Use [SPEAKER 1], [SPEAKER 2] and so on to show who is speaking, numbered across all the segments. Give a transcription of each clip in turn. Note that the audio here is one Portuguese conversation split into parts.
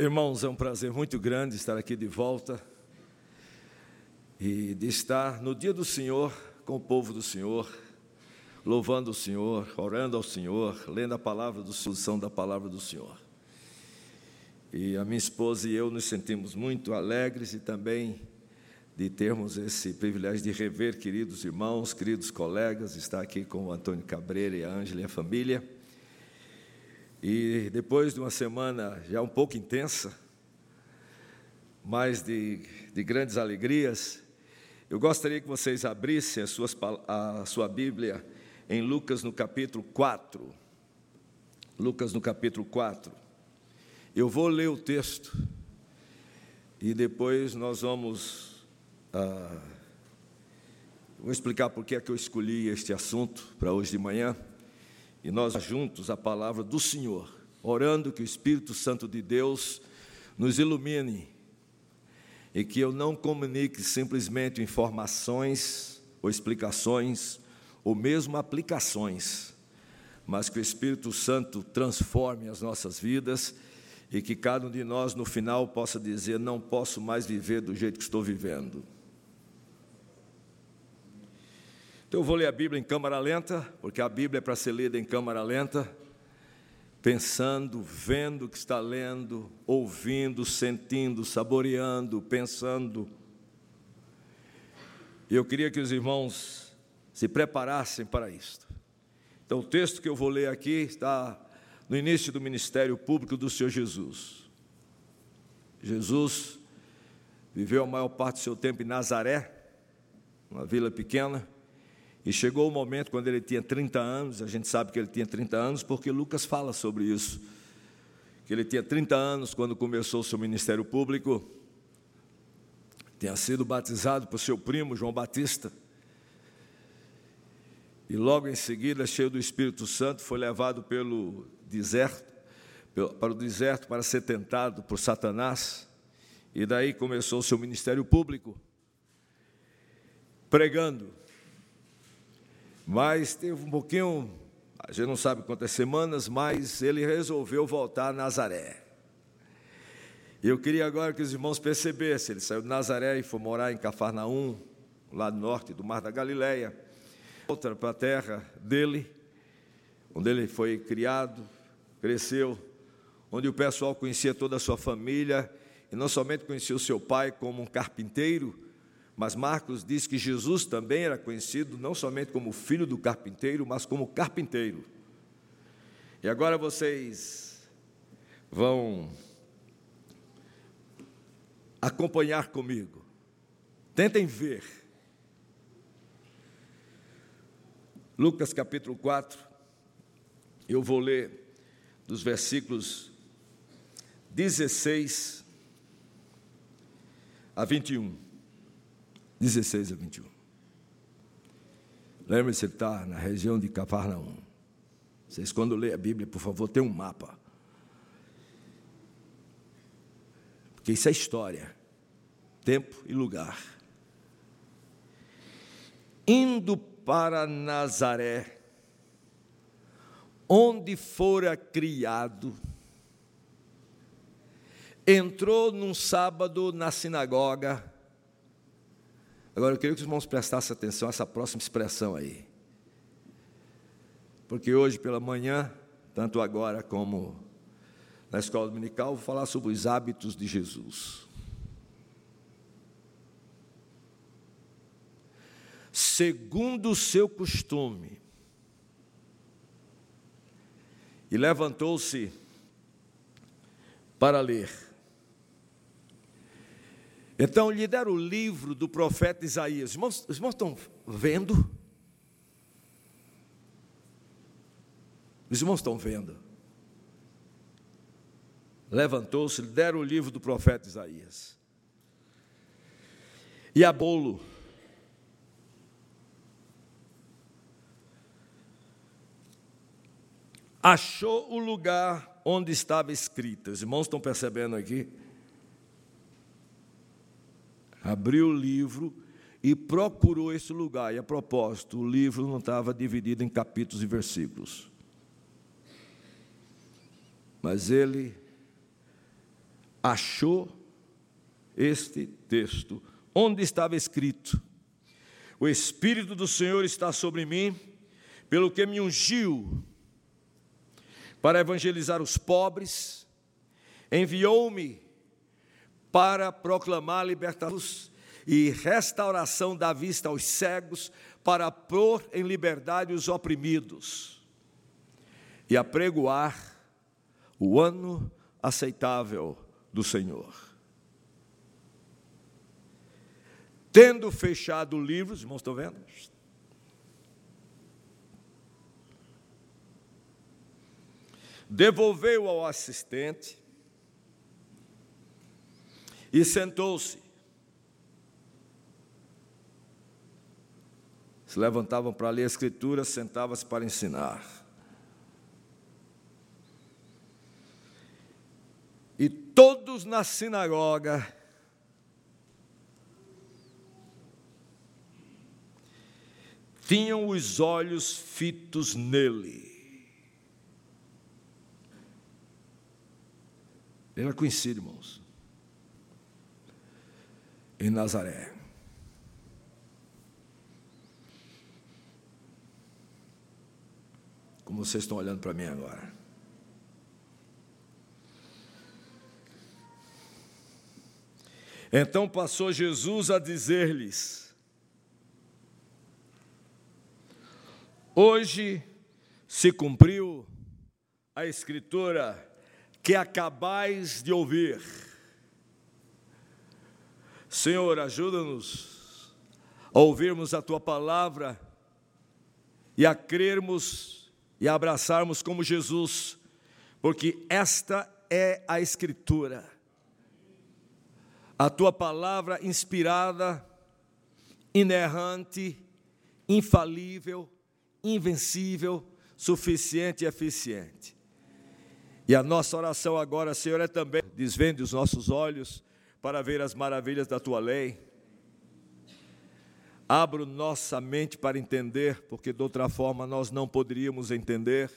[SPEAKER 1] Irmãos, é um prazer muito grande estar aqui de volta e de estar no dia do Senhor com o povo do Senhor, louvando o Senhor, orando ao Senhor, lendo a palavra do solução da palavra do Senhor. E a minha esposa e eu nos sentimos muito alegres e também de termos esse privilégio de rever queridos irmãos, queridos colegas, estar aqui com o Antônio Cabreira e a Ângela e a família. E depois de uma semana já um pouco intensa, mas de, de grandes alegrias, eu gostaria que vocês abrissem suas, a sua Bíblia em Lucas no capítulo 4. Lucas no capítulo 4. Eu vou ler o texto e depois nós vamos ah, vou explicar por que é que eu escolhi este assunto para hoje de manhã. E nós juntos a palavra do Senhor, orando que o Espírito Santo de Deus nos ilumine e que eu não comunique simplesmente informações ou explicações ou mesmo aplicações, mas que o Espírito Santo transforme as nossas vidas e que cada um de nós no final possa dizer: não posso mais viver do jeito que estou vivendo. Então eu vou ler a Bíblia em câmara lenta, porque a Bíblia é para ser lida em câmara lenta, pensando, vendo o que está lendo, ouvindo, sentindo, saboreando, pensando. E eu queria que os irmãos se preparassem para isto. Então o texto que eu vou ler aqui está no início do ministério público do Senhor Jesus. Jesus viveu a maior parte do seu tempo em Nazaré, uma vila pequena, e chegou o momento quando ele tinha 30 anos, a gente sabe que ele tinha 30 anos porque Lucas fala sobre isso. Que ele tinha 30 anos quando começou o seu ministério público, tinha sido batizado por seu primo João Batista. E logo em seguida, cheio do Espírito Santo, foi levado pelo deserto, para o deserto para ser tentado por Satanás. E daí começou o seu ministério público, pregando mas teve um pouquinho, a gente não sabe quantas semanas, mas ele resolveu voltar a Nazaré. E eu queria agora que os irmãos percebessem, ele saiu de Nazaré e foi morar em Cafarnaum, lá do norte do Mar da Galileia, volta para a terra dele, onde ele foi criado, cresceu, onde o pessoal conhecia toda a sua família, e não somente conhecia o seu pai como um carpinteiro, mas Marcos diz que Jesus também era conhecido não somente como filho do carpinteiro, mas como carpinteiro. E agora vocês vão acompanhar comigo. Tentem ver. Lucas capítulo 4. Eu vou ler dos versículos 16 a 21. 16 a 21. Lembre-se, ele está na região de Cafarnaum. Vocês, quando lê a Bíblia, por favor, tem um mapa. Porque isso é história, tempo e lugar. Indo para Nazaré, onde fora criado, entrou num sábado na sinagoga Agora eu queria que os irmãos prestassem atenção a essa próxima expressão aí. Porque hoje pela manhã, tanto agora como na escola dominical, vou falar sobre os hábitos de Jesus. Segundo o seu costume, e levantou-se para ler. Então lhe deram o livro do profeta Isaías. Os irmãos, os irmãos estão vendo? Os irmãos estão vendo. Levantou-se, lhe deram o livro do profeta Isaías. E a bolo. Achou o lugar onde estava escrito. Os irmãos estão percebendo aqui? Abriu o livro e procurou esse lugar. E a propósito, o livro não estava dividido em capítulos e versículos. Mas ele achou este texto, onde estava escrito: O Espírito do Senhor está sobre mim, pelo que me ungiu para evangelizar os pobres, enviou-me para proclamar libertação e restauração da vista aos cegos, para pôr em liberdade os oprimidos e apregoar o ano aceitável do Senhor. Tendo fechado o livro, os irmãos estão vendo? Devolveu ao assistente e sentou-se. Se levantavam para ler a Escritura, sentavam-se para ensinar. E todos na sinagoga tinham os olhos fitos nele. Ele era conhecido, irmãos, em Nazaré. como vocês estão olhando para mim agora. Então passou Jesus a dizer-lhes: Hoje se cumpriu a escritura que acabais de ouvir. Senhor, ajuda-nos a ouvirmos a tua palavra e a crermos e abraçarmos como Jesus, porque esta é a Escritura. A tua palavra inspirada, inerrante, infalível, invencível, suficiente e eficiente. E a nossa oração agora, Senhor, é também desvende os nossos olhos para ver as maravilhas da tua lei Abra nossa mente para entender, porque de outra forma nós não poderíamos entender.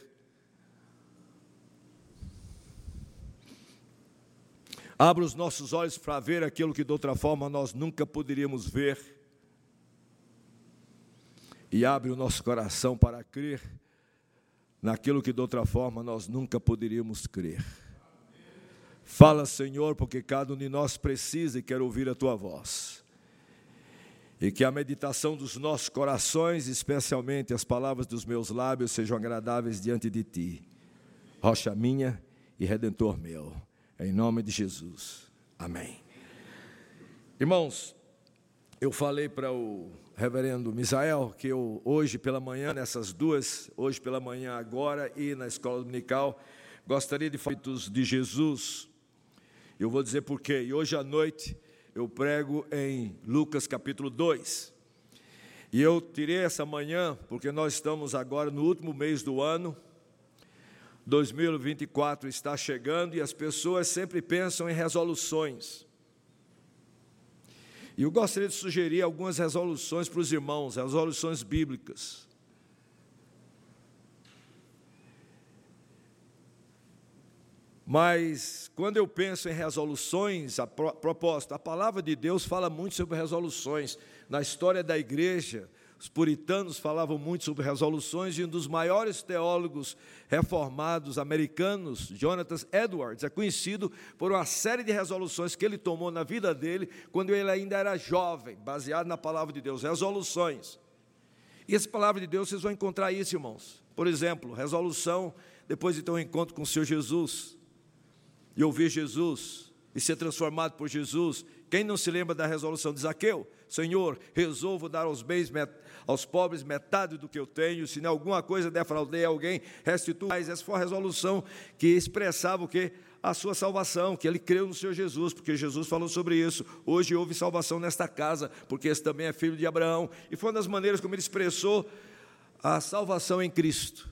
[SPEAKER 1] Abra os nossos olhos para ver aquilo que de outra forma nós nunca poderíamos ver. E abre o nosso coração para crer naquilo que de outra forma nós nunca poderíamos crer. Fala, Senhor, porque cada um de nós precisa e quer ouvir a tua voz e que a meditação dos nossos corações, especialmente as palavras dos meus lábios, sejam agradáveis diante de Ti, rocha minha e redentor meu, em nome de Jesus. Amém. Irmãos, eu falei para o reverendo Misael que eu hoje pela manhã, nessas duas, hoje pela manhã agora e na escola dominical, gostaria de falar de Jesus. Eu vou dizer por quê. E hoje à noite eu prego em Lucas capítulo 2. E eu tirei essa manhã, porque nós estamos agora no último mês do ano, 2024 está chegando e as pessoas sempre pensam em resoluções. E eu gostaria de sugerir algumas resoluções para os irmãos, resoluções bíblicas. Mas quando eu penso em resoluções, a propósito, a palavra de Deus fala muito sobre resoluções. Na história da igreja, os puritanos falavam muito sobre resoluções e um dos maiores teólogos reformados americanos, Jonathan Edwards, é conhecido por uma série de resoluções que ele tomou na vida dele quando ele ainda era jovem, baseado na palavra de Deus, resoluções. E essa palavra de Deus vocês vão encontrar isso, irmãos. Por exemplo, resolução depois de ter um encontro com o Senhor Jesus e ouvir Jesus e ser transformado por Jesus. Quem não se lembra da resolução de Zaqueu? Senhor, resolvo dar aos bens, aos pobres metade do que eu tenho, se em alguma coisa defraudei alguém, restituo. Mas essa foi a resolução que expressava o que? A sua salvação, que ele creu no Senhor Jesus, porque Jesus falou sobre isso. Hoje houve salvação nesta casa, porque esse também é filho de Abraão. E foi uma das maneiras como ele expressou a salvação em Cristo.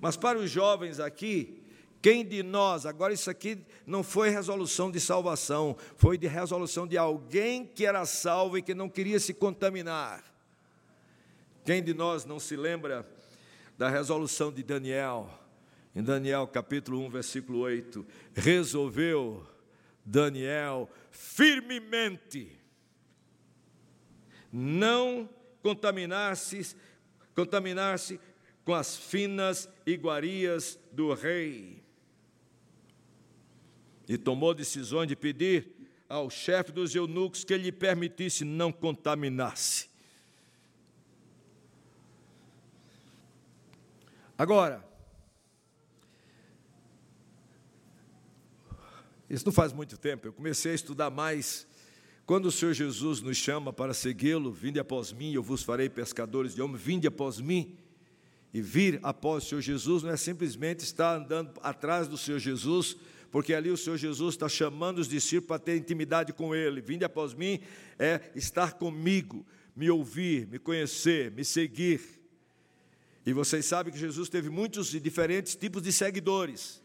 [SPEAKER 1] Mas para os jovens aqui, quem de nós, agora isso aqui não foi resolução de salvação, foi de resolução de alguém que era salvo e que não queria se contaminar. Quem de nós não se lembra da resolução de Daniel? Em Daniel capítulo 1, versículo 8, resolveu Daniel, firmemente, não contaminar-se contaminar-se com as finas iguarias do rei. E tomou decisões de pedir ao chefe dos eunucos que lhe permitisse não contaminar-se. Agora, isso não faz muito tempo, eu comecei a estudar mais quando o Senhor Jesus nos chama para segui-lo, vinde após mim, eu vos farei pescadores de homens, vinde após mim. E vir após o Senhor Jesus não é simplesmente estar andando atrás do Senhor Jesus, porque ali o Senhor Jesus está chamando os discípulos para ter intimidade com Ele. Vinde após mim é estar comigo, me ouvir, me conhecer, me seguir. E vocês sabem que Jesus teve muitos e diferentes tipos de seguidores.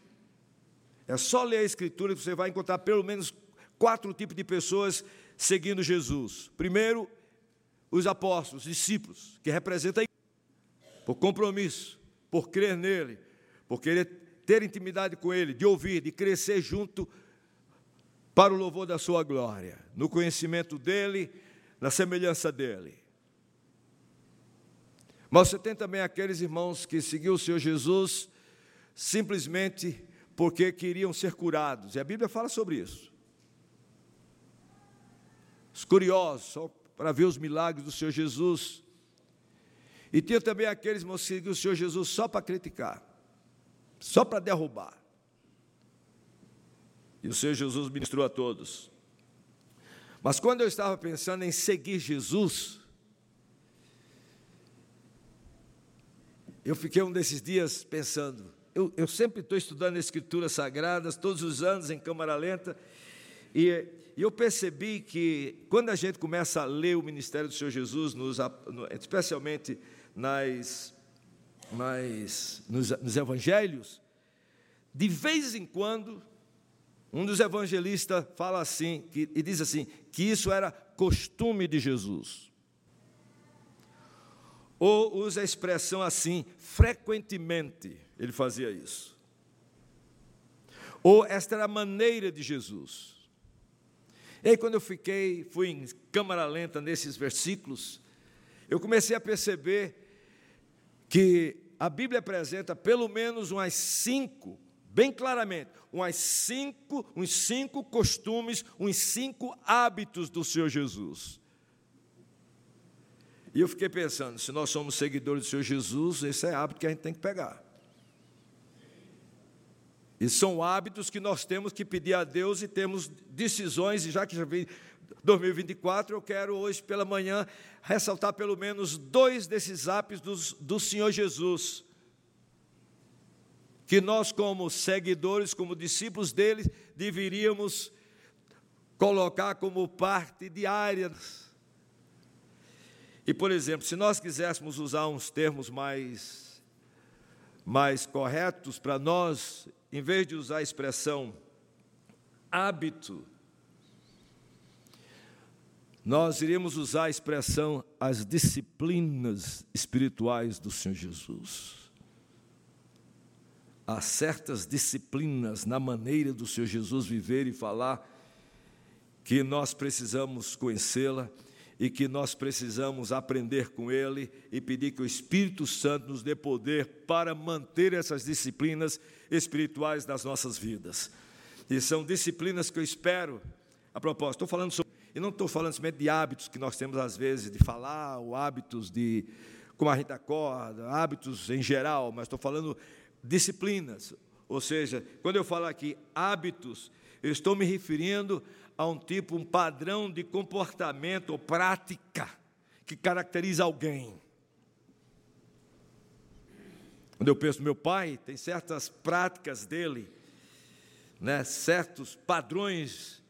[SPEAKER 1] É só ler a Escritura que você vai encontrar pelo menos quatro tipos de pessoas seguindo Jesus. Primeiro, os apóstolos, os discípulos, que representam por compromisso, por crer nele, por querer ter intimidade com ele, de ouvir, de crescer junto para o louvor da sua glória, no conhecimento dele, na semelhança dele. Mas você tem também aqueles irmãos que seguiu o Senhor Jesus simplesmente porque queriam ser curados, e a Bíblia fala sobre isso os curiosos, só para ver os milagres do Senhor Jesus. E tinha também aqueles que seguiam o Senhor Jesus só para criticar, só para derrubar. E o Senhor Jesus ministrou a todos. Mas quando eu estava pensando em seguir Jesus, eu fiquei um desses dias pensando, eu, eu sempre estou estudando Escrituras Sagradas, todos os anos em câmara lenta, e e eu percebi que quando a gente começa a ler o ministério do Senhor Jesus, nos, especialmente nas, nas, nos, nos evangelhos, de vez em quando, um dos evangelistas fala assim, que, e diz assim, que isso era costume de Jesus. Ou usa a expressão assim, frequentemente ele fazia isso. Ou esta era a maneira de Jesus. E aí, quando eu fiquei, fui em câmara lenta nesses versículos, eu comecei a perceber que a Bíblia apresenta pelo menos umas cinco, bem claramente, umas cinco, uns cinco costumes, uns cinco hábitos do Senhor Jesus. E eu fiquei pensando, se nós somos seguidores do Senhor Jesus, esse é hábito que a gente tem que pegar. E são hábitos que nós temos que pedir a Deus e temos decisões, e já que já vem 2024, eu quero hoje pela manhã ressaltar pelo menos dois desses hábitos do, do Senhor Jesus. Que nós, como seguidores, como discípulos dele, deveríamos colocar como parte diária. E, por exemplo, se nós quiséssemos usar uns termos mais, mais corretos para nós, em vez de usar a expressão hábito, nós iríamos usar a expressão as disciplinas espirituais do Senhor Jesus. Há certas disciplinas na maneira do Senhor Jesus viver e falar que nós precisamos conhecê-la e que nós precisamos aprender com Ele e pedir que o Espírito Santo nos dê poder para manter essas disciplinas espirituais nas nossas vidas. E são disciplinas que eu espero, a propósito, estou falando sobre, e não estou falando somente de hábitos que nós temos às vezes de falar, ou hábitos de, como a gente acorda, hábitos em geral, mas estou falando disciplinas. Ou seja, quando eu falo aqui hábitos, eu estou me referindo a um tipo, um padrão de comportamento ou prática que caracteriza alguém. Quando eu penso no meu pai, tem certas práticas dele, né, certos padrões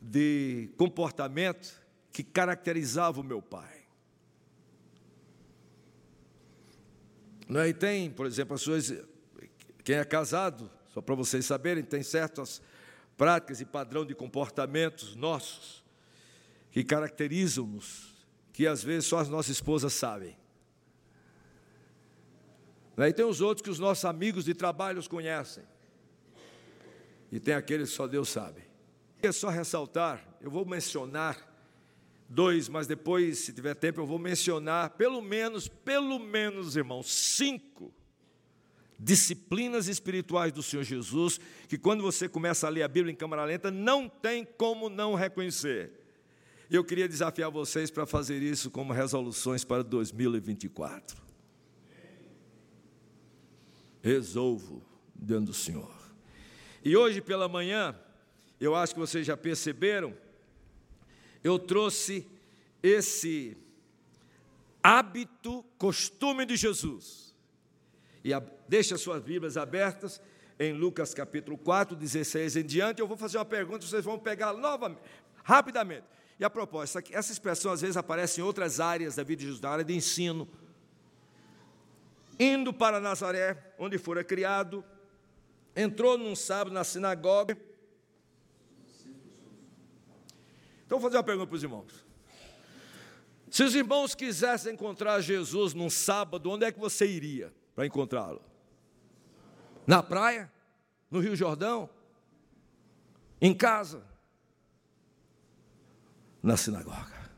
[SPEAKER 1] de comportamento que caracterizavam o meu pai. Não é? E tem, por exemplo, as suas. Quem é casado, só para vocês saberem, tem certas práticas e padrão de comportamentos nossos que caracterizam-nos, que às vezes só as nossas esposas sabem. E tem os outros que os nossos amigos de trabalho os conhecem. E tem aqueles que só Deus sabe. Queria só ressaltar, eu vou mencionar dois, mas depois, se tiver tempo, eu vou mencionar pelo menos, pelo menos, irmãos, cinco disciplinas espirituais do Senhor Jesus, que quando você começa a ler a Bíblia em câmara lenta, não tem como não reconhecer. Eu queria desafiar vocês para fazer isso como resoluções para 2024. Resolvo diante do Senhor. E hoje pela manhã, eu acho que vocês já perceberam, eu trouxe esse hábito, costume de Jesus. E a, deixa suas Bíblias abertas em Lucas capítulo 4, 16 em diante. Eu vou fazer uma pergunta, vocês vão pegar novamente, rapidamente. E a propósito, essa expressão às vezes aparece em outras áreas da vida de Jesus, na área de ensino. Indo para Nazaré, onde fora criado, entrou num sábado na sinagoga. Então vou fazer uma pergunta para os irmãos. Se os irmãos quisessem encontrar Jesus num sábado, onde é que você iria para encontrá-lo? Na praia? No Rio Jordão? Em casa? na sinagoga.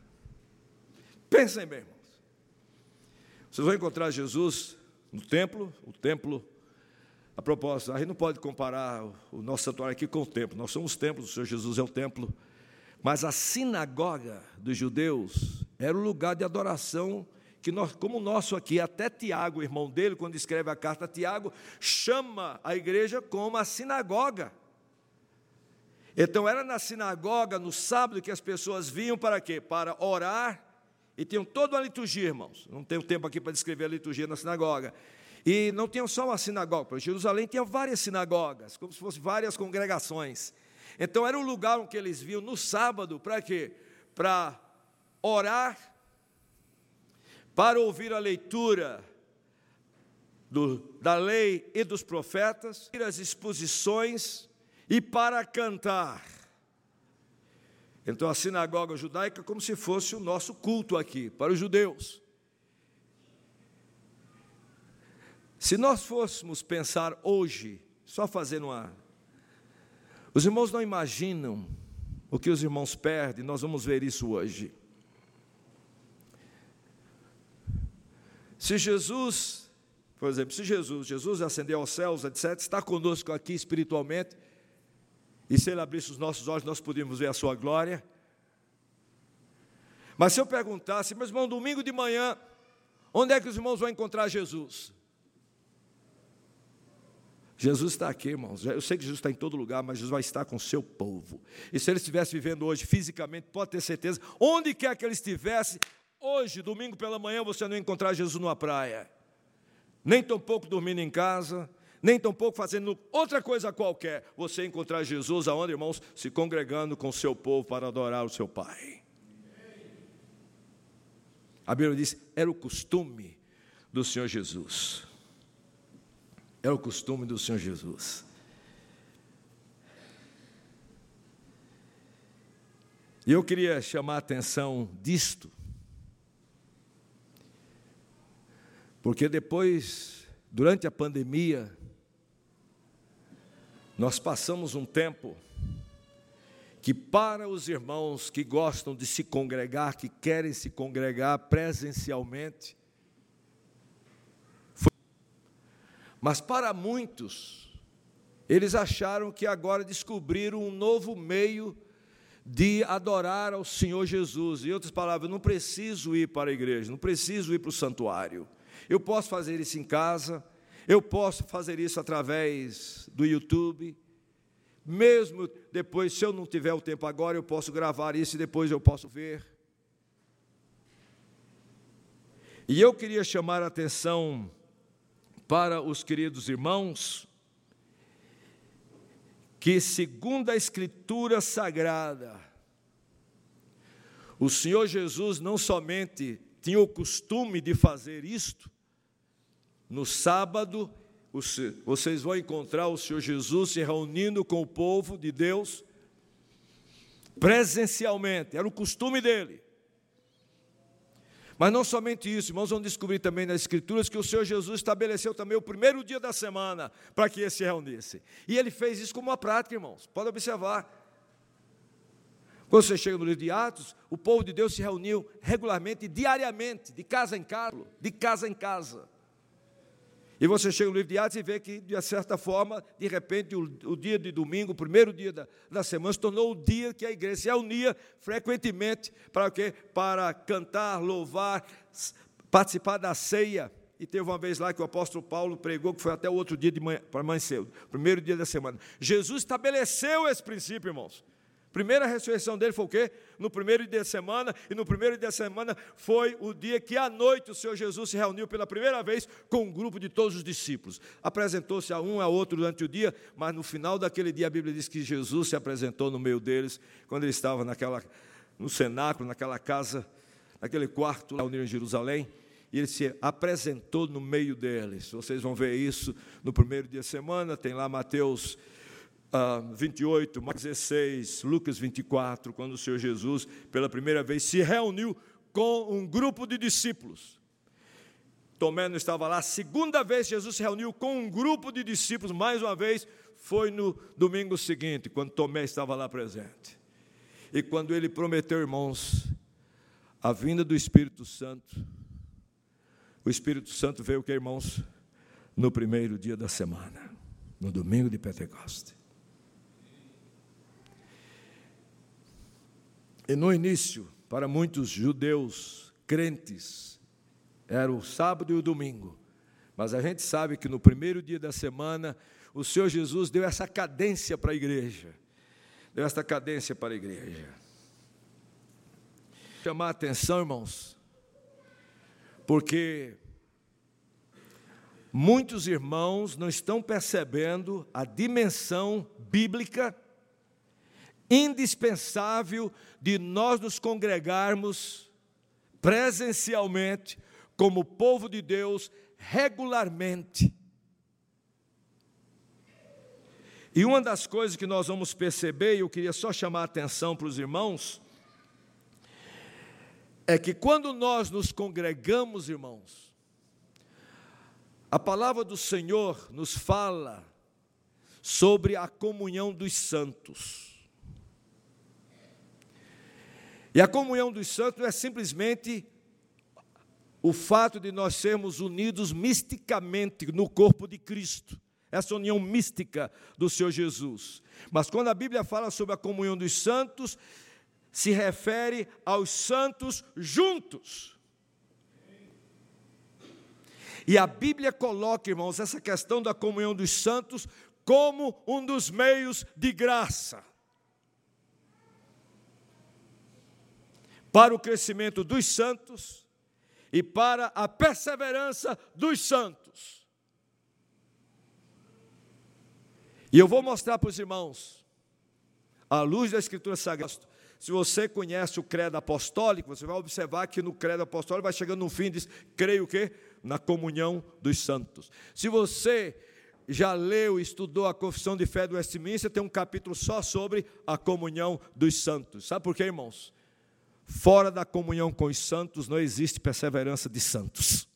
[SPEAKER 1] Pensem bem, irmãos. Vocês vão encontrar Jesus no templo, o templo. A propósito, a gente não pode comparar o nosso santuário aqui com o templo. Nós somos templos, o Senhor Jesus é o templo. Mas a sinagoga dos judeus era o lugar de adoração que nós, como o nosso aqui, até Tiago, irmão dele, quando escreve a carta a Tiago, chama a igreja como a sinagoga. Então era na sinagoga, no sábado, que as pessoas vinham para quê? Para orar, e tinham toda uma liturgia, irmãos. Não tenho tempo aqui para descrever a liturgia na sinagoga. E não tinham só uma sinagoga, Jerusalém tinha várias sinagogas, como se fossem várias congregações. Então era um lugar onde eles vinham no sábado, para quê? Para orar, para ouvir a leitura do, da lei e dos profetas, as exposições e para cantar. Então a sinagoga judaica é como se fosse o nosso culto aqui, para os judeus. Se nós fôssemos pensar hoje, só fazendo uma. Os irmãos não imaginam o que os irmãos perdem, nós vamos ver isso hoje. Se Jesus, por exemplo, se Jesus, Jesus ascendeu aos céus, etc., está conosco aqui espiritualmente, e se Ele abrisse os nossos olhos, nós podíamos ver a Sua glória. Mas se eu perguntasse, meu irmão, domingo de manhã, onde é que os irmãos vão encontrar Jesus? Jesus está aqui, irmãos. Eu sei que Jesus está em todo lugar, mas Jesus vai estar com o seu povo. E se ele estivesse vivendo hoje fisicamente, pode ter certeza, onde quer que ele estivesse, hoje, domingo pela manhã, você não encontrar Jesus numa praia, nem tampouco dormindo em casa, nem tampouco fazendo outra coisa qualquer, você encontrar Jesus aonde, irmãos? Se congregando com o seu povo para adorar o seu Pai. A Bíblia diz: era o costume do Senhor Jesus. Era o costume do Senhor Jesus. E eu queria chamar a atenção disto, porque depois, durante a pandemia, nós passamos um tempo que, para os irmãos que gostam de se congregar, que querem se congregar presencialmente, foi... mas para muitos, eles acharam que agora descobriram um novo meio de adorar ao Senhor Jesus. Em outras palavras, não preciso ir para a igreja, não preciso ir para o santuário. Eu posso fazer isso em casa, eu posso fazer isso através do YouTube. Mesmo depois, se eu não tiver o tempo agora, eu posso gravar isso e depois eu posso ver. E eu queria chamar a atenção para os queridos irmãos que, segundo a Escritura Sagrada, o Senhor Jesus não somente tinha o costume de fazer isto, no sábado, vocês vão encontrar o Senhor Jesus se reunindo com o povo de Deus presencialmente, era o costume dele. Mas não somente isso, irmãos, vão descobrir também nas Escrituras que o Senhor Jesus estabeleceu também o primeiro dia da semana para que eles se reunissem. E ele fez isso como uma prática, irmãos, pode observar. Quando você chega no livro de Atos, o povo de Deus se reuniu regularmente, diariamente, de casa em casa, de casa em casa. E você chega no livro de Atos e vê que, de certa forma, de repente, o, o dia de domingo, o primeiro dia da, da, semana, se tornou o dia que a igreja se reunia frequentemente para o quê? Para cantar, louvar, participar da ceia. E teve uma vez lá que o apóstolo Paulo pregou, que foi até o outro dia de manhã, para manhã cedo, primeiro dia da semana. Jesus estabeleceu esse princípio, irmãos. Primeira ressurreição dele foi o quê? No primeiro dia da semana, e no primeiro dia da semana foi o dia que à noite o Senhor Jesus se reuniu pela primeira vez com um grupo de todos os discípulos. Apresentou-se a um a outro durante o dia, mas no final daquele dia a Bíblia diz que Jesus se apresentou no meio deles, quando ele estava naquela, no cenáculo, naquela casa, naquele quarto lá em Jerusalém, e ele se apresentou no meio deles. Vocês vão ver isso no primeiro dia da semana, tem lá Mateus 28, Marcos 16, Lucas 24, quando o Senhor Jesus, pela primeira vez, se reuniu com um grupo de discípulos. Tomé não estava lá. Segunda vez Jesus se reuniu com um grupo de discípulos, mais uma vez, foi no domingo seguinte, quando Tomé estava lá presente. E quando ele prometeu, irmãos, a vinda do Espírito Santo, o Espírito Santo veio, que irmãos? No primeiro dia da semana, no domingo de Pentecostes. E no início, para muitos judeus crentes, era o sábado e o domingo. Mas a gente sabe que no primeiro dia da semana, o Senhor Jesus deu essa cadência para a igreja. Deu essa cadência para a igreja. Chamar a atenção, irmãos, porque muitos irmãos não estão percebendo a dimensão bíblica indispensável de nós nos congregarmos presencialmente, como povo de Deus, regularmente. E uma das coisas que nós vamos perceber, e eu queria só chamar a atenção para os irmãos, é que quando nós nos congregamos, irmãos, a palavra do Senhor nos fala sobre a comunhão dos santos. E a comunhão dos santos é simplesmente o fato de nós sermos unidos misticamente no corpo de Cristo, essa união mística do Senhor Jesus. Mas quando a Bíblia fala sobre a comunhão dos santos, se refere aos santos juntos. E a Bíblia coloca, irmãos, essa questão da comunhão dos santos como um dos meios de graça. Para o crescimento dos santos e para a perseverança dos santos. E eu vou mostrar para os irmãos, à luz da Escritura Sagrada, se você conhece o credo apostólico, você vai observar que no credo apostólico vai chegando no fim e diz, creio que na comunhão dos santos. Se você já leu e estudou a confissão de fé do Westminster, tem um capítulo só sobre a comunhão dos santos. Sabe por quê, irmãos? Fora da comunhão com os santos não existe perseverança de santos.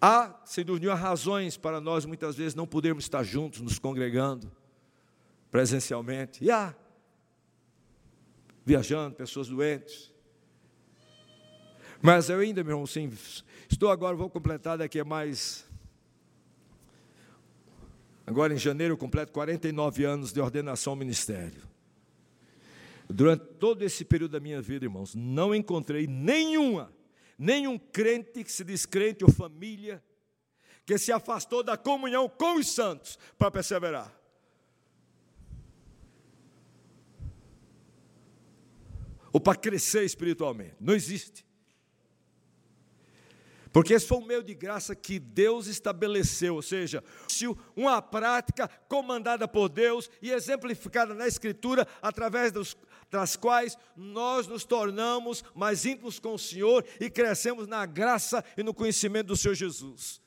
[SPEAKER 1] Há, sem dúvida, razões para nós muitas vezes não podermos estar juntos, nos congregando presencialmente. E há viajando, pessoas doentes. Mas eu ainda, meu irmão, sim, estou agora, vou completar daqui a mais Agora, em janeiro, eu completo 49 anos de ordenação ao ministério. Durante todo esse período da minha vida, irmãos, não encontrei nenhuma, nenhum crente que se descrente ou família que se afastou da comunhão com os santos para perseverar. Ou para crescer espiritualmente. Não existe. Porque esse foi um meio de graça que Deus estabeleceu, ou seja, uma prática comandada por Deus e exemplificada na Escritura, através dos, das quais nós nos tornamos mais íntimos com o Senhor e crescemos na graça e no conhecimento do Senhor Jesus.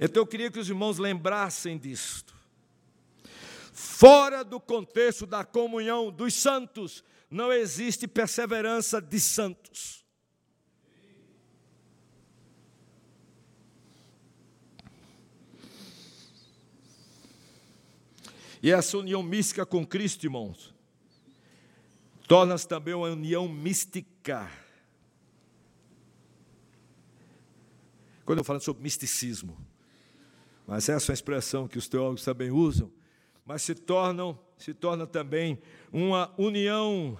[SPEAKER 1] Então eu queria que os irmãos lembrassem disto. Fora do contexto da comunhão dos santos, não existe perseverança de santos. E essa união mística com Cristo, irmãos, torna-se também uma união mística. Quando eu falo sobre misticismo, mas essa é uma expressão que os teólogos também usam, mas se tornam, se torna também uma união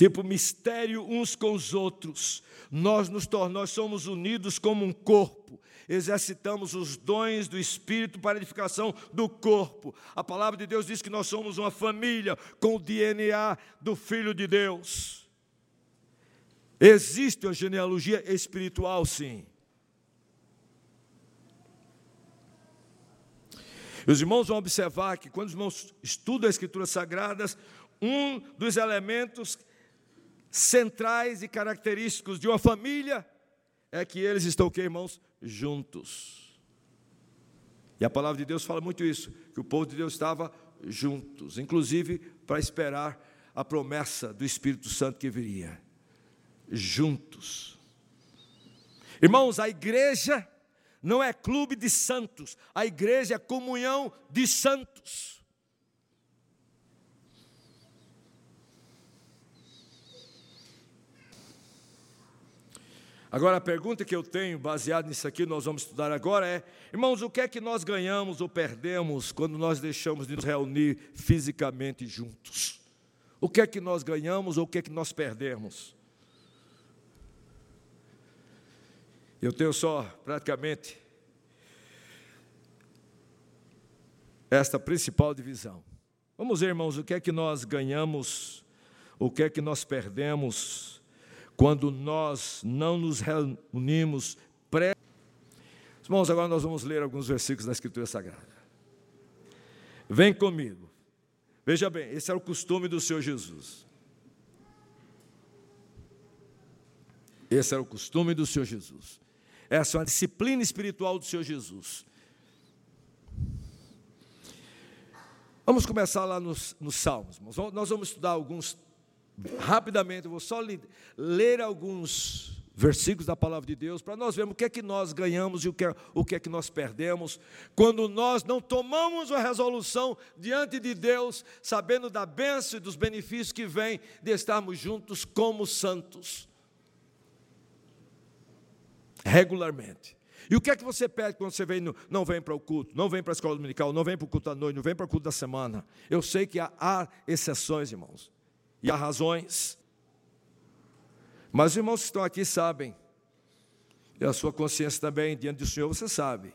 [SPEAKER 1] tipo mistério uns com os outros. Nós nos tornamos, nós somos unidos como um corpo. Exercitamos os dons do Espírito para edificação do corpo. A palavra de Deus diz que nós somos uma família com o DNA do Filho de Deus. Existe uma genealogia espiritual, sim. Os irmãos vão observar que quando os irmãos estudam as Escrituras Sagradas, um dos elementos centrais e característicos de uma família é que eles estão, o que, irmãos? Juntos. E a palavra de Deus fala muito isso, que o povo de Deus estava juntos, inclusive para esperar a promessa do Espírito Santo que viria. Juntos. Irmãos, a igreja não é clube de santos, a igreja é comunhão de santos. Agora, a pergunta que eu tenho, baseado nisso aqui, nós vamos estudar agora é: irmãos, o que é que nós ganhamos ou perdemos quando nós deixamos de nos reunir fisicamente juntos? O que é que nós ganhamos ou o que é que nós perdemos? Eu tenho só praticamente esta principal divisão. Vamos ver, irmãos, o que é que nós ganhamos, o que é que nós perdemos quando nós não nos reunimos pré. Irmãos, agora nós vamos ler alguns versículos da Escritura Sagrada. Vem comigo. Veja bem, esse era o costume do Senhor Jesus. Esse era o costume do Senhor Jesus. Essa é uma disciplina espiritual do Senhor Jesus. Vamos começar lá nos, nos Salmos. Nós vamos estudar alguns rapidamente, eu vou só ler alguns versículos da palavra de Deus para nós vermos o que é que nós ganhamos e o que é, o que é que nós perdemos quando nós não tomamos uma resolução diante de Deus, sabendo da bênção e dos benefícios que vem de estarmos juntos como santos. Regularmente. E o que é que você pede quando você vem não vem para o culto, não vem para a escola dominical, não vem para o culto da noite, não vem para o culto da semana? Eu sei que há, há exceções, irmãos e há razões. Mas os irmãos que estão aqui sabem, e a sua consciência também, diante do Senhor, você sabe.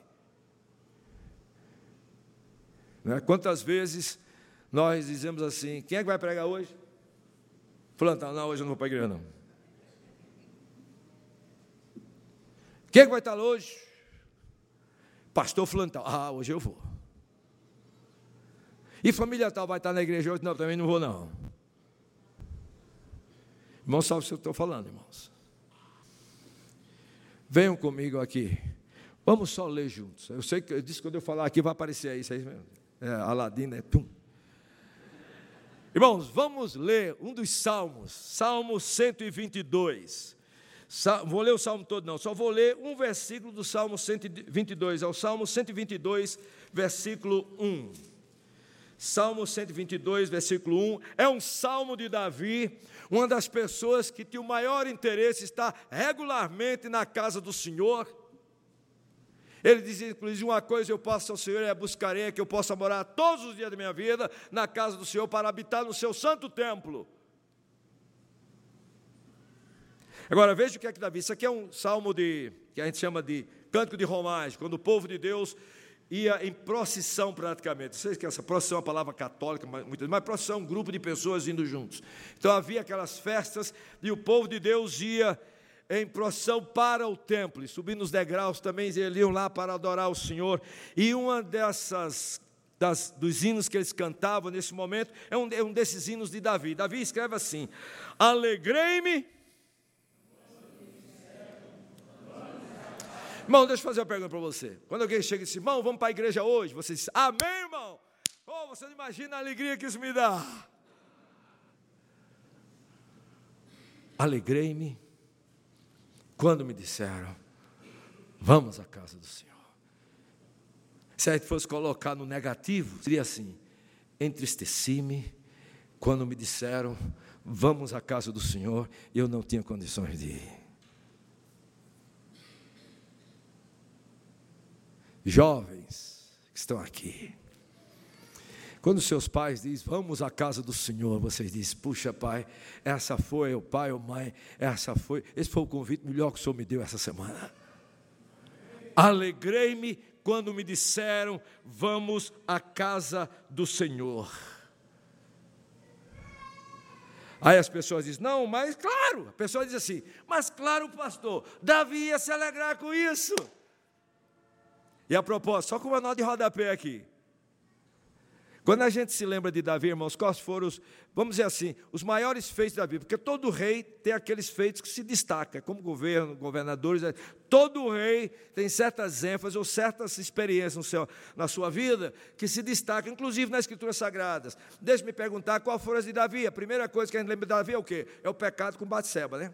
[SPEAKER 1] Né? Quantas vezes nós dizemos assim: quem é que vai pregar hoje? Fulano, tá, não, hoje eu não vou para a igreja, não. Quem é que vai estar lá hoje? Pastor Fulano, ah, hoje eu vou. E família tal vai estar na igreja hoje? Não, também não vou, não. Irmãos, sabe o que eu estou falando, irmãos? Venham comigo aqui. Vamos só ler juntos. Eu sei que eu disse que quando eu falar aqui vai aparecer aí, isso aí mesmo. É, Aladim, né? Pum. Irmãos, vamos ler um dos salmos, Salmo 122. Vou ler o salmo todo, não, só vou ler um versículo do Salmo 122, é o Salmo 122, versículo 1. Salmo 122, versículo 1, é um salmo de Davi, uma das pessoas que tem o maior interesse está regularmente na casa do Senhor. Ele diz, inclusive, uma coisa eu posso ao Senhor, é buscarei que eu possa morar todos os dias da minha vida na casa do Senhor para habitar no seu santo templo. Agora veja o que é que Davi, isso aqui é um salmo de, que a gente chama de cântico de romagem, quando o povo de Deus ia em procissão praticamente. Vocês que essa procissão é uma palavra católica, mas, mas procissão é um grupo de pessoas indo juntos. Então havia aquelas festas e o povo de Deus ia em procissão para o templo, e subindo os degraus também eles iam lá para adorar o Senhor. E uma dessas das, dos hinos que eles cantavam nesse momento é um, é um desses hinos de Davi. Davi escreve assim: Alegrei-me Irmão, deixa eu fazer uma pergunta para você. Quando alguém chega e diz, irmão, vamos para a igreja hoje, você diz, amém, irmão. Oh, você não imagina a alegria que isso me dá. Alegrei-me quando me disseram, vamos à casa do Senhor. Se a gente fosse colocar no negativo, seria assim: entristeci-me quando me disseram, vamos à casa do Senhor, eu não tinha condições de ir. Jovens que estão aqui, quando seus pais dizem, vamos à casa do Senhor, vocês dizem, puxa, pai, essa foi, o pai ou mãe, essa foi, esse foi o convite melhor que o Senhor me deu essa semana. Alegrei-me quando me disseram, vamos à casa do Senhor. Aí as pessoas dizem, não, mas claro, a pessoa diz assim, mas claro, pastor, Davi ia se alegrar com isso. E a propósito, só com uma nota de rodapé aqui. Quando a gente se lembra de Davi, irmãos, quais foram os, vamos dizer assim, os maiores feitos da Bíblia? Porque todo rei tem aqueles feitos que se destacam, como governo, governadores, é, todo rei tem certas ênfases ou certas experiências no seu, na sua vida que se destacam, inclusive nas escrituras sagradas. Deixe-me perguntar qual foram as de Davi. A primeira coisa que a gente lembra de Davi é o quê? É o pecado com Batseba, né?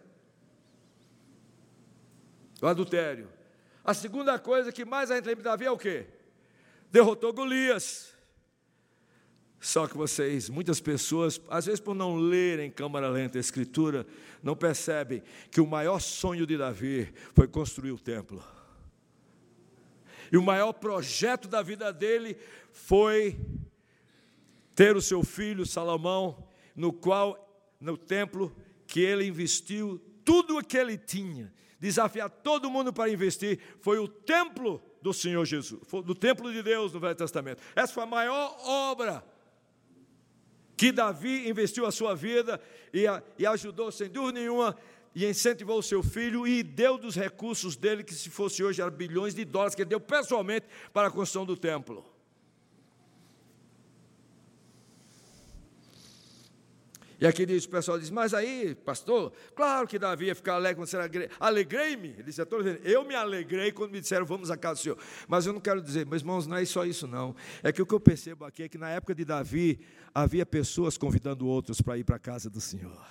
[SPEAKER 1] O adultério. A segunda coisa que mais a gente lembra de Davi é o quê? Derrotou Golias. Só que vocês, muitas pessoas, às vezes por não lerem câmara lenta a escritura, não percebem que o maior sonho de Davi foi construir o templo. E o maior projeto da vida dele foi ter o seu filho Salomão, no qual no templo que ele investiu tudo o que ele tinha, desafiar todo mundo para investir, foi o templo do Senhor Jesus, do templo de Deus no Velho Testamento. Essa foi a maior obra que Davi investiu a sua vida e, a, e ajudou, sem dúvida nenhuma, e incentivou o seu filho e deu dos recursos dele, que se fosse hoje eram bilhões de dólares, que ele deu pessoalmente para a construção do templo. E o pessoal diz, mas aí, pastor, claro que Davi ia ficar alegre quando você alegrei-me. Ele disse, eu me alegrei quando me disseram, vamos à casa do Senhor. Mas eu não quero dizer, meus irmãos, não é só isso não. É que o que eu percebo aqui é que na época de Davi, havia pessoas convidando outros para ir para a casa do Senhor.